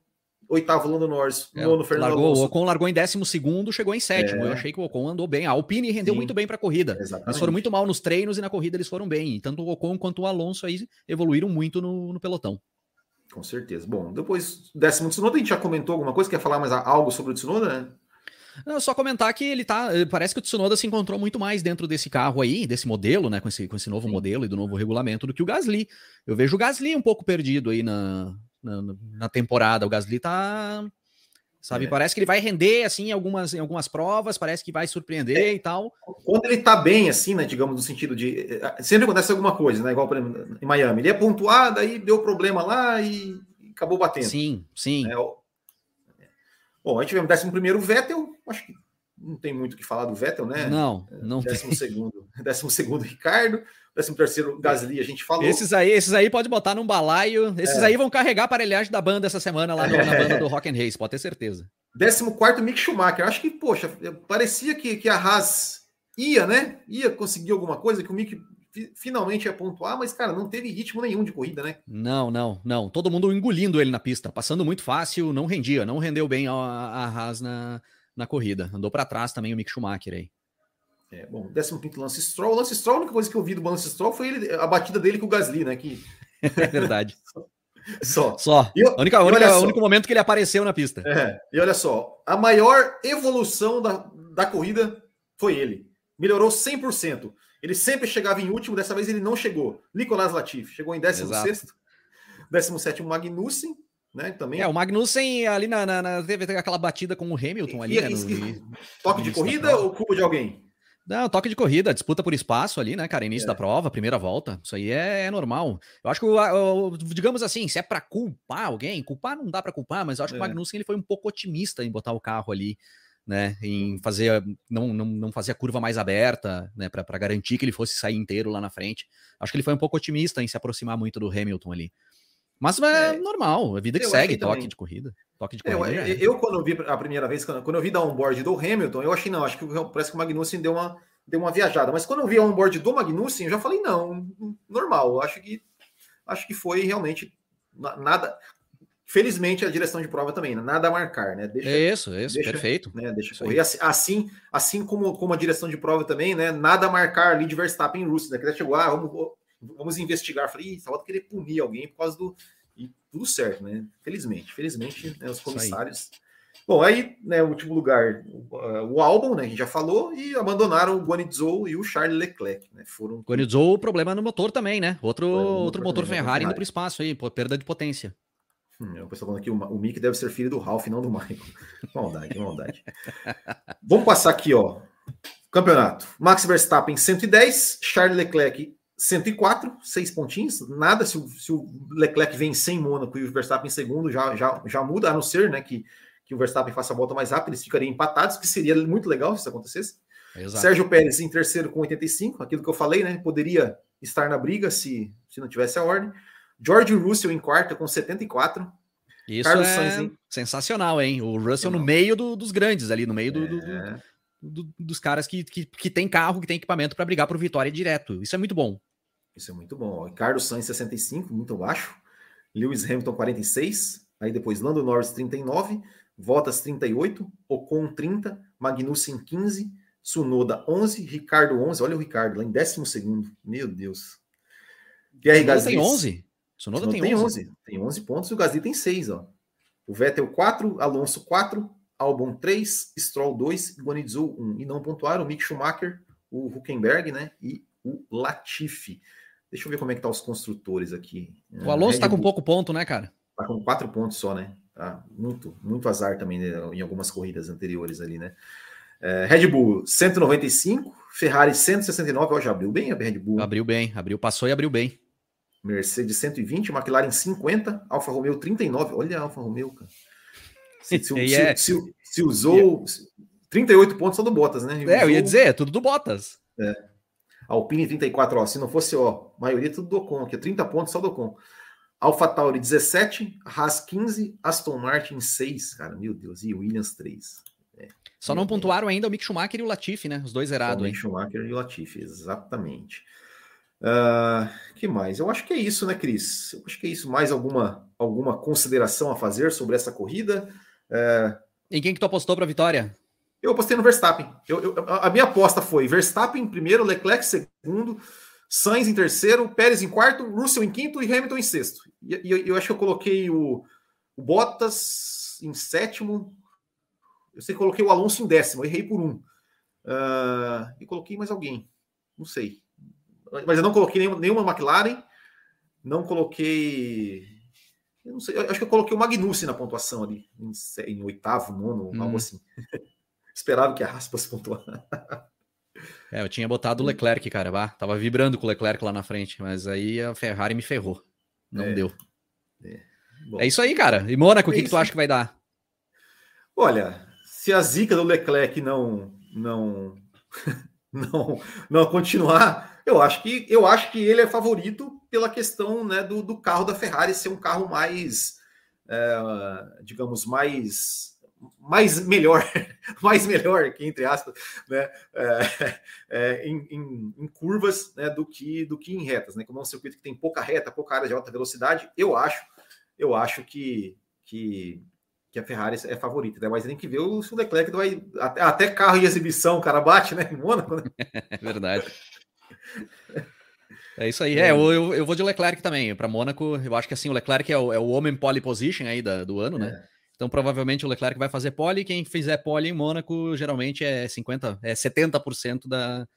oitavo Lando Norris, é, nono Fernando largou, Alonso. O Ocon largou em décimo segundo, chegou em sétimo. É. Eu achei que o Ocon andou bem. A Alpine rendeu Sim, muito bem para a corrida. Exatamente. Eles foram muito mal nos treinos e na corrida eles foram bem. Tanto o Ocon quanto o Alonso aí evoluíram muito no, no pelotão. Com certeza. Bom, depois décimo Tsunoda, a gente já comentou alguma coisa? Quer falar mais algo sobre o Tsunoda, né? Não, só comentar que ele tá. Eh, parece que o Tsunoda se encontrou muito mais dentro desse carro aí, desse modelo, né? Com esse, com esse novo Sim. modelo e do novo regulamento do que o Gasly. Eu vejo o Gasly um pouco perdido aí na, na, na temporada. O Gasly tá sabe? É. Parece que ele vai render assim em algumas, em algumas provas, parece que vai surpreender é. e tal. Quando ele tá bem, assim, né? Digamos, no sentido de. Eh, eh, sempre acontece alguma coisa, né? Igual, por exemplo, em Miami. Ele é pontuado, aí deu problema lá e acabou batendo. Sim, sim. É, bom, aí tivemos 11 Vettel, acho que não tem muito o que falar do Vettel, né? Não, não décimo tem. Segundo, *laughs* décimo segundo Ricardo, décimo terceiro Gasly, a gente falou. Esses aí, esses aí pode botar num balaio. Esses é. aí vão carregar a aparelhagem da banda essa semana lá no, é. na banda do Rock and Race, pode ter certeza. Décimo quarto Mick Schumacher. Acho que, poxa, parecia que, que a Haas ia, né? Ia conseguir alguma coisa, que o Mick finalmente ia pontuar, mas, cara, não teve ritmo nenhum de corrida, né? Não, não, não. Todo mundo engolindo ele na pista, passando muito fácil, não rendia, não rendeu bem a, a Haas na, na corrida. Andou para trás também o Mick Schumacher aí. É, bom, 15 Lance Stroll. Lance Stroll, a única coisa que eu vi do Lance Stroll foi ele, a batida dele com o Gasly, né? Que... *laughs* É verdade. *laughs* só. Só. E, a única, única, só. O único momento que ele apareceu na pista. É, e olha só, a maior evolução da, da corrida foi ele. Melhorou 100%. Ele sempre chegava em último, dessa vez ele não chegou. Nicolás Latifi chegou em 16 17 Magnussen, né? Também. É, o Magnussen ali na, na, na teve aquela batida com o Hamilton ali, e, né? No, toque de corrida ou culpa de alguém? Não, toque de corrida, disputa por espaço ali, né, cara? Início é. da prova, primeira volta. Isso aí é, é normal. Eu acho que, o, o, digamos assim, se é para culpar alguém, culpar não dá para culpar, mas eu acho é. que o é. Magnussen ele foi um pouco otimista em botar o carro ali, né? Em fazer, não, não, não fazer a curva mais aberta, né? Para garantir que ele fosse sair inteiro lá na frente. Acho que ele foi um pouco otimista em se aproximar muito do Hamilton ali. Mas é, é normal, a vida que segue, toque também. de corrida. Toque de corrida. Eu, eu, quando vi a primeira vez, quando, quando eu vi da onboard do Hamilton, eu achei, não, acho que parece que o Magnussen deu uma, deu uma viajada. Mas quando eu vi a onboard do Magnussen, eu já falei, não, normal. Acho que acho que foi realmente nada. Felizmente a direção de prova também, né? nada a marcar, né? Deixa, isso, isso, deixa, perfeito. Né? Deixa correr. Assim, assim, assim como, como a direção de prova também, né? Nada a marcar ali de Verstappen e Russell, né? Que chegou, ah, vamos, vamos investigar. Falei, só vou querer punir alguém por causa do. E tudo certo, né? Felizmente, felizmente, né, os comissários. Bom, aí, né, último lugar, o, álbum, né, a gente já falou, e abandonaram o Guanizou e o Charles Leclerc, né, foram... Guanizou, problema no motor também, né, outro, outro motor, Ferrari, Ferrari indo para o espaço aí, perda de potência. Hum, o pessoal falando aqui, o, o Mick deve ser filho do Ralph, não do Michael. maldade, maldade. Vamos passar aqui, ó, campeonato. Max Verstappen, 110, Charles Leclerc, 104, seis pontinhos, nada. Se o, se o Leclerc vem sem Mônaco e o Verstappen em segundo, já, já, já muda, a não ser né, que, que o Verstappen faça a volta mais rápida, eles ficariam empatados, que seria muito legal se isso acontecesse. Exato. Sérgio Pérez em terceiro com 85, aquilo que eu falei, né? Poderia estar na briga se, se não tivesse a ordem. George Russell em quarto com 74. Isso Carlos é Sainz em... sensacional, hein? O Russell no meio do, dos grandes ali, no meio do, é. do, dos caras que, que, que tem carro, que tem equipamento para brigar por vitória direto. Isso é muito bom. Isso é muito bom. Ricardo Sainz 65, muito baixo. Lewis Hamilton 46, aí depois Lando Norris 39, Votas 38, Ocon 30, Magnussen 15, Sunoda 11, Ricardo 11. Olha o Ricardo lá em 12 segundo. Meu Deus. Pierre Gasly tem 11. Sunoda, tem, tem 11. 11. Tem 11 pontos e o Gasly tem 6, ó. O Vettel 4, Alonso 4, Albon 3, Stroll 2, Guanizou 1. E não pontuaram o Mick Schumacher, o Huckenberg, né? E o Latifi. Deixa eu ver como é que tá os construtores aqui. O Alonso está com pouco ponto, né, cara? Tá com quatro pontos só, né? Ah, muito, muito azar também né, em algumas corridas anteriores ali, né? É, Red Bull 195, Ferrari 169, ó, já abriu bem a Red Bull. Abriu bem, abriu, passou e abriu bem. Mercedes 120, McLaren 50, Alfa Romeo 39. Olha a Alfa Romeo, cara. Se, se, *laughs* se, é... se usou 38 pontos só do Bottas, né? É, eu ia dizer, é tudo do Bottas. É. Alpine 34, ó, se não fosse, ó, maioria tudo do Ocon aqui, 30 pontos só do Ocon. Alpha Tauri 17, Haas 15, Aston Martin 6, cara, meu Deus, e Williams 3. É, só não pontuaram ainda o Mick Schumacher e o Latifi, né? Os dois zerados. O Mick Schumacher e o Latifi, exatamente. Uh, que mais? Eu acho que é isso, né, Cris? Eu acho que é isso. Mais alguma, alguma consideração a fazer sobre essa corrida? Uh, em quem que tu apostou para a vitória? Eu apostei no Verstappen. Eu, eu, a minha aposta foi Verstappen em primeiro, Leclerc em segundo, Sainz em terceiro, Pérez em quarto, Russell em quinto e Hamilton em sexto. E, e eu, eu, acho que eu coloquei o, o, Bottas em sétimo. Eu sei que coloquei o Alonso em décimo, errei por um. Uh, e coloquei mais alguém. Não sei. Mas eu não coloquei nenhuma, nenhuma McLaren. Não coloquei. Eu não sei. Eu acho que eu coloquei o Magnussen na pontuação ali, em, em oitavo, nono, hum. algo assim. *laughs* Esperava que a Haas fosse *laughs* pontuar. É, eu tinha botado o Leclerc, cara. Bah, tava vibrando com o Leclerc lá na frente, mas aí a Ferrari me ferrou. Não é, deu. É. é. isso aí, cara. E Mônaco, o é que, que tu acha que vai dar? Olha, se a zica do Leclerc não não *laughs* não não continuar, eu acho que eu acho que ele é favorito pela questão né, do, do carro da Ferrari ser um carro mais, é, digamos, mais mais melhor, *laughs* mais melhor, que entre aspas, né, é, é, em, em, em, curvas né, do, que, do que em retas, né? Como é um circuito que tem pouca reta, pouca área de alta velocidade, eu acho, eu acho que, que, que a Ferrari é favorita, né? Mas tem que ver o, o Leclerc vai. Até, até, carro de exibição o cara bate, né? Em Mônaco, né? *laughs* É verdade. É isso aí. É, eu, eu, eu vou de Leclerc também. Para Mônaco, eu acho que assim, o Leclerc é o, é o homem pole position aí da, do ano, né? É. Então, provavelmente o Leclerc vai fazer pole. Quem fizer pole em Mônaco, geralmente é 50, é 70% da,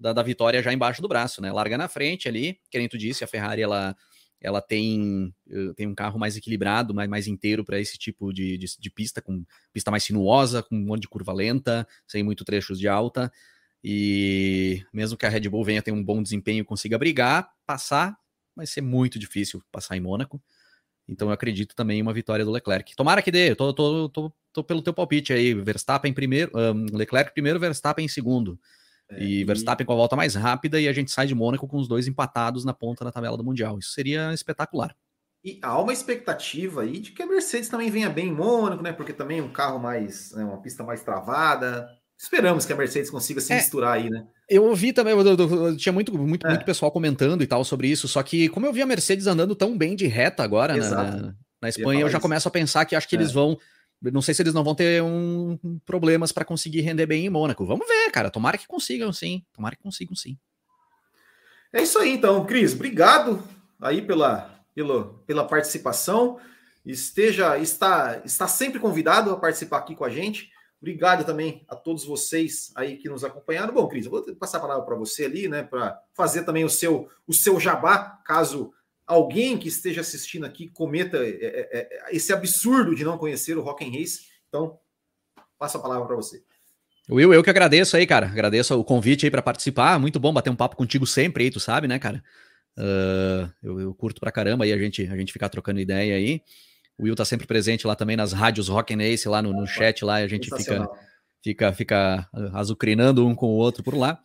da, da, vitória já embaixo do braço, né? Larga na frente ali, que nem tu disse, a Ferrari ela, ela tem, eh, tem um carro mais equilibrado, mais, mais inteiro para esse tipo de, de, de, pista, com pista mais sinuosa, com um monte de curva lenta, sem muito trechos de alta. E mesmo que a Red Bull venha ter um bom desempenho consiga brigar, passar, vai ser muito difícil passar em Mônaco. Então eu acredito também em uma vitória do Leclerc. Tomara que dê, eu tô, tô, tô, tô pelo teu palpite aí. Verstappen primeiro, um, Leclerc primeiro, Verstappen em segundo. É, e, e Verstappen com a volta mais rápida e a gente sai de Mônaco com os dois empatados na ponta da tabela do Mundial. Isso seria espetacular. E há uma expectativa aí de que a Mercedes também venha bem em Mônaco, né? Porque também é um carro mais, né, uma pista mais travada. Esperamos que a Mercedes consiga se é, misturar aí, né? Eu ouvi também, eu, eu, eu, tinha muito, muito, é. muito pessoal comentando e tal sobre isso, só que como eu vi a Mercedes andando tão bem de reta agora na, na, Espanha, eu já começo a pensar que acho que é. eles vão. Não sei se eles não vão ter um, problemas para conseguir render bem em Mônaco. Vamos ver, cara. Tomara que consigam, sim. Tomara que consigam, sim. É isso aí, então, Cris. Obrigado aí pela, pela, pela participação. Esteja, está, está sempre convidado a participar aqui com a gente. Obrigado também a todos vocês aí que nos acompanharam. Bom, Cris, eu vou passar a palavra para você ali, né, para fazer também o seu, o seu jabá, caso alguém que esteja assistindo aqui cometa é, é, é, esse absurdo de não conhecer o Rock and Race. Então, passo a palavra para você. Will, eu que agradeço aí, cara. Agradeço o convite aí para participar. Muito bom bater um papo contigo sempre aí, tu sabe, né, cara? Uh, eu, eu, curto pra caramba aí a gente, a gente ficar trocando ideia aí. O Will tá sempre presente lá também nas rádios Rock and Ace, lá no, no chat, lá a gente fica, fica, fica azucrinando um com o outro por lá.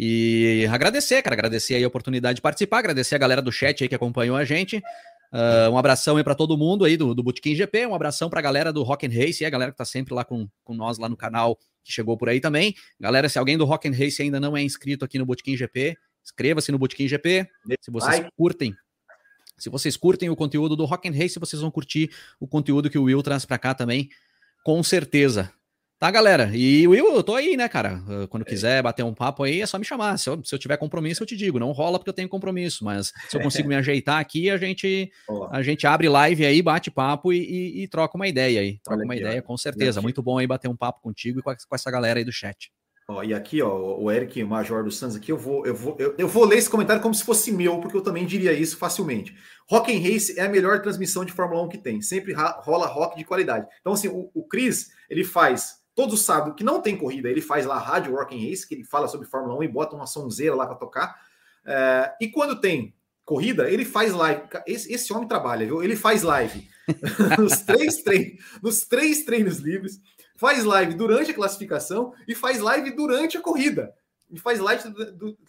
E agradecer, cara, agradecer aí a oportunidade de participar, agradecer a galera do chat aí que acompanhou a gente. Uh, um abração aí para todo mundo aí do, do Bootkin GP, um abração para a galera do Rock and Race, e a galera que tá sempre lá com, com nós lá no canal, que chegou por aí também. Galera, se alguém do Rock and Race ainda não é inscrito aqui no Bootkin GP, inscreva-se no Bootkin GP. Se vocês curtem se vocês curtem o conteúdo do Rock and Race, vocês vão curtir o conteúdo que o Will traz para cá também, com certeza. Tá, galera? E Will, eu tô aí, né, cara? Ah, quando é. quiser bater um papo aí, é só me chamar. Se eu, se eu tiver compromisso, eu te digo. Não rola porque eu tenho compromisso, mas se eu consigo *laughs* me ajeitar aqui, a gente, a gente abre live aí, bate papo e, e, e troca uma ideia aí. Troca Olha uma aqui, ideia, ó. com certeza. Muito bom aí bater um papo contigo e com, com essa galera aí do chat. Ó, e aqui, ó, o Eric Major dos Santos aqui, eu vou, eu vou, eu, eu, vou ler esse comentário como se fosse meu, porque eu também diria isso facilmente. Rock and Race é a melhor transmissão de Fórmula 1 que tem. Sempre rola rock de qualidade. Então, assim, o, o Cris, ele faz todo sábado que não tem corrida, ele faz lá rádio Rock and Race, que ele fala sobre Fórmula 1 e bota uma sonzeira lá para tocar. É, e quando tem corrida, ele faz live. Esse, esse homem trabalha, viu? Ele faz live *laughs* nos, três treinos, nos três treinos livres faz live durante a classificação e faz live durante a corrida. E faz live,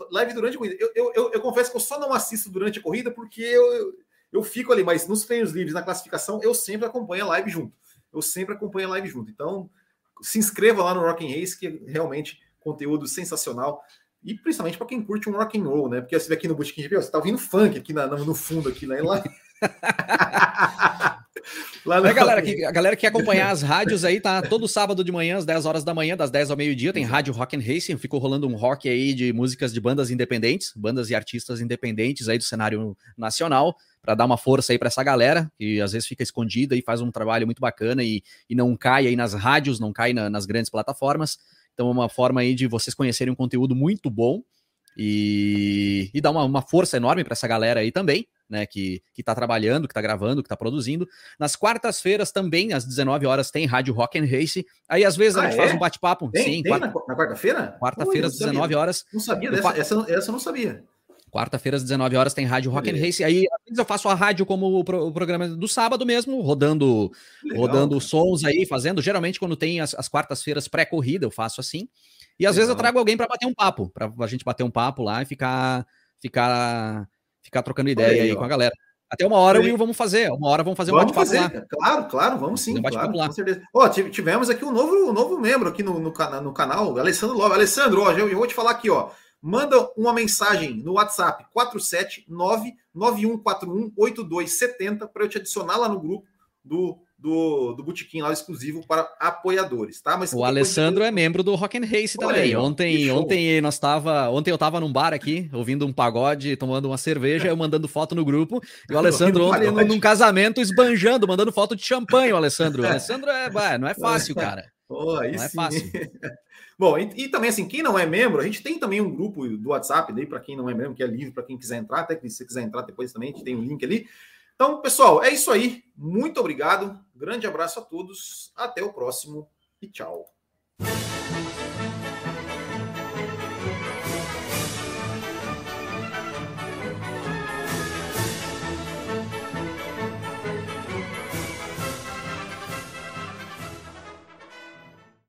live durante a corrida. Eu, eu, eu, eu, confesso que eu só não assisto durante a corrida porque eu, eu fico ali, mas nos treinos livres, na classificação, eu sempre acompanho a live junto. Eu sempre acompanho a live junto. Então, se inscreva lá no Rock and Race, que é realmente conteúdo sensacional. E principalmente para quem curte um rock and roll, né? Porque você vê aqui no de você tá ouvindo funk aqui na, no fundo, aqui, né? Lá... *laughs* Lá é, galera, que, a galera que quer acompanhar as rádios aí, tá todo sábado de manhã, às 10 horas da manhã, das 10 ao meio-dia, tem rádio Rock and Racing, ficou rolando um rock aí de músicas de bandas independentes, bandas e artistas independentes aí do cenário nacional, para dar uma força aí para essa galera, que às vezes fica escondida e faz um trabalho muito bacana e, e não cai aí nas rádios, não cai na, nas grandes plataformas. Então é uma forma aí de vocês conhecerem um conteúdo muito bom e, e dar uma, uma força enorme para essa galera aí também né, que, que tá trabalhando, que tá gravando, que tá produzindo. Nas quartas-feiras também, às 19 horas, tem Rádio Rock and Race. Aí, às vezes, a ah, gente é? faz um bate-papo. Sim, tem quarta... na, quarta-feira? Quarta-feira, às 19 horas. Não sabia dessa, essa, essa eu não sabia. Quarta-feira, às 19 horas, tem Rádio Rock and Race. Aí, às vezes, eu faço a rádio como o, pro, o programa do sábado mesmo, rodando Legal, rodando cara. sons aí, fazendo. Geralmente, quando tem as, as quartas-feiras pré-corrida, eu faço assim. E às Legal. vezes eu trago alguém para bater um papo, para a gente bater um papo lá e ficar, ficar ficar trocando ideia aí, com a galera. Até uma hora, Will, vamos fazer. Uma hora vamos fazer um vamos fazer. Lá. Claro, claro, vamos sim. Um claro, lá. com certeza. Ó, tivemos aqui um novo, um novo membro aqui no, no, no canal, Alessandro Love. Alessandro, ó, eu vou te falar aqui, ó. Manda uma mensagem no WhatsApp 479-9141-8270 para eu te adicionar lá no grupo do do, do Botequim lá exclusivo para apoiadores, tá? Mas o Alessandro é membro do Rock and Race também. Aí, ontem, ontem nós tava, ontem eu tava num bar aqui, ouvindo um pagode, tomando uma cerveja, eu mandando foto no grupo, e o *laughs* Alessandro ontem num, num casamento esbanjando, mandando foto de champanhe, o Alessandro. O *laughs* Alessandro é, bah, não é fácil, *laughs* cara. Oh, não é fácil. Bom, e, e, também assim, quem não é membro, a gente tem também um grupo do WhatsApp daí para quem não é membro, que é livre para quem quiser entrar, até que se quiser entrar depois também, a gente tem um link ali. Então, pessoal, é isso aí. Muito obrigado. Grande abraço a todos. Até o próximo e tchau.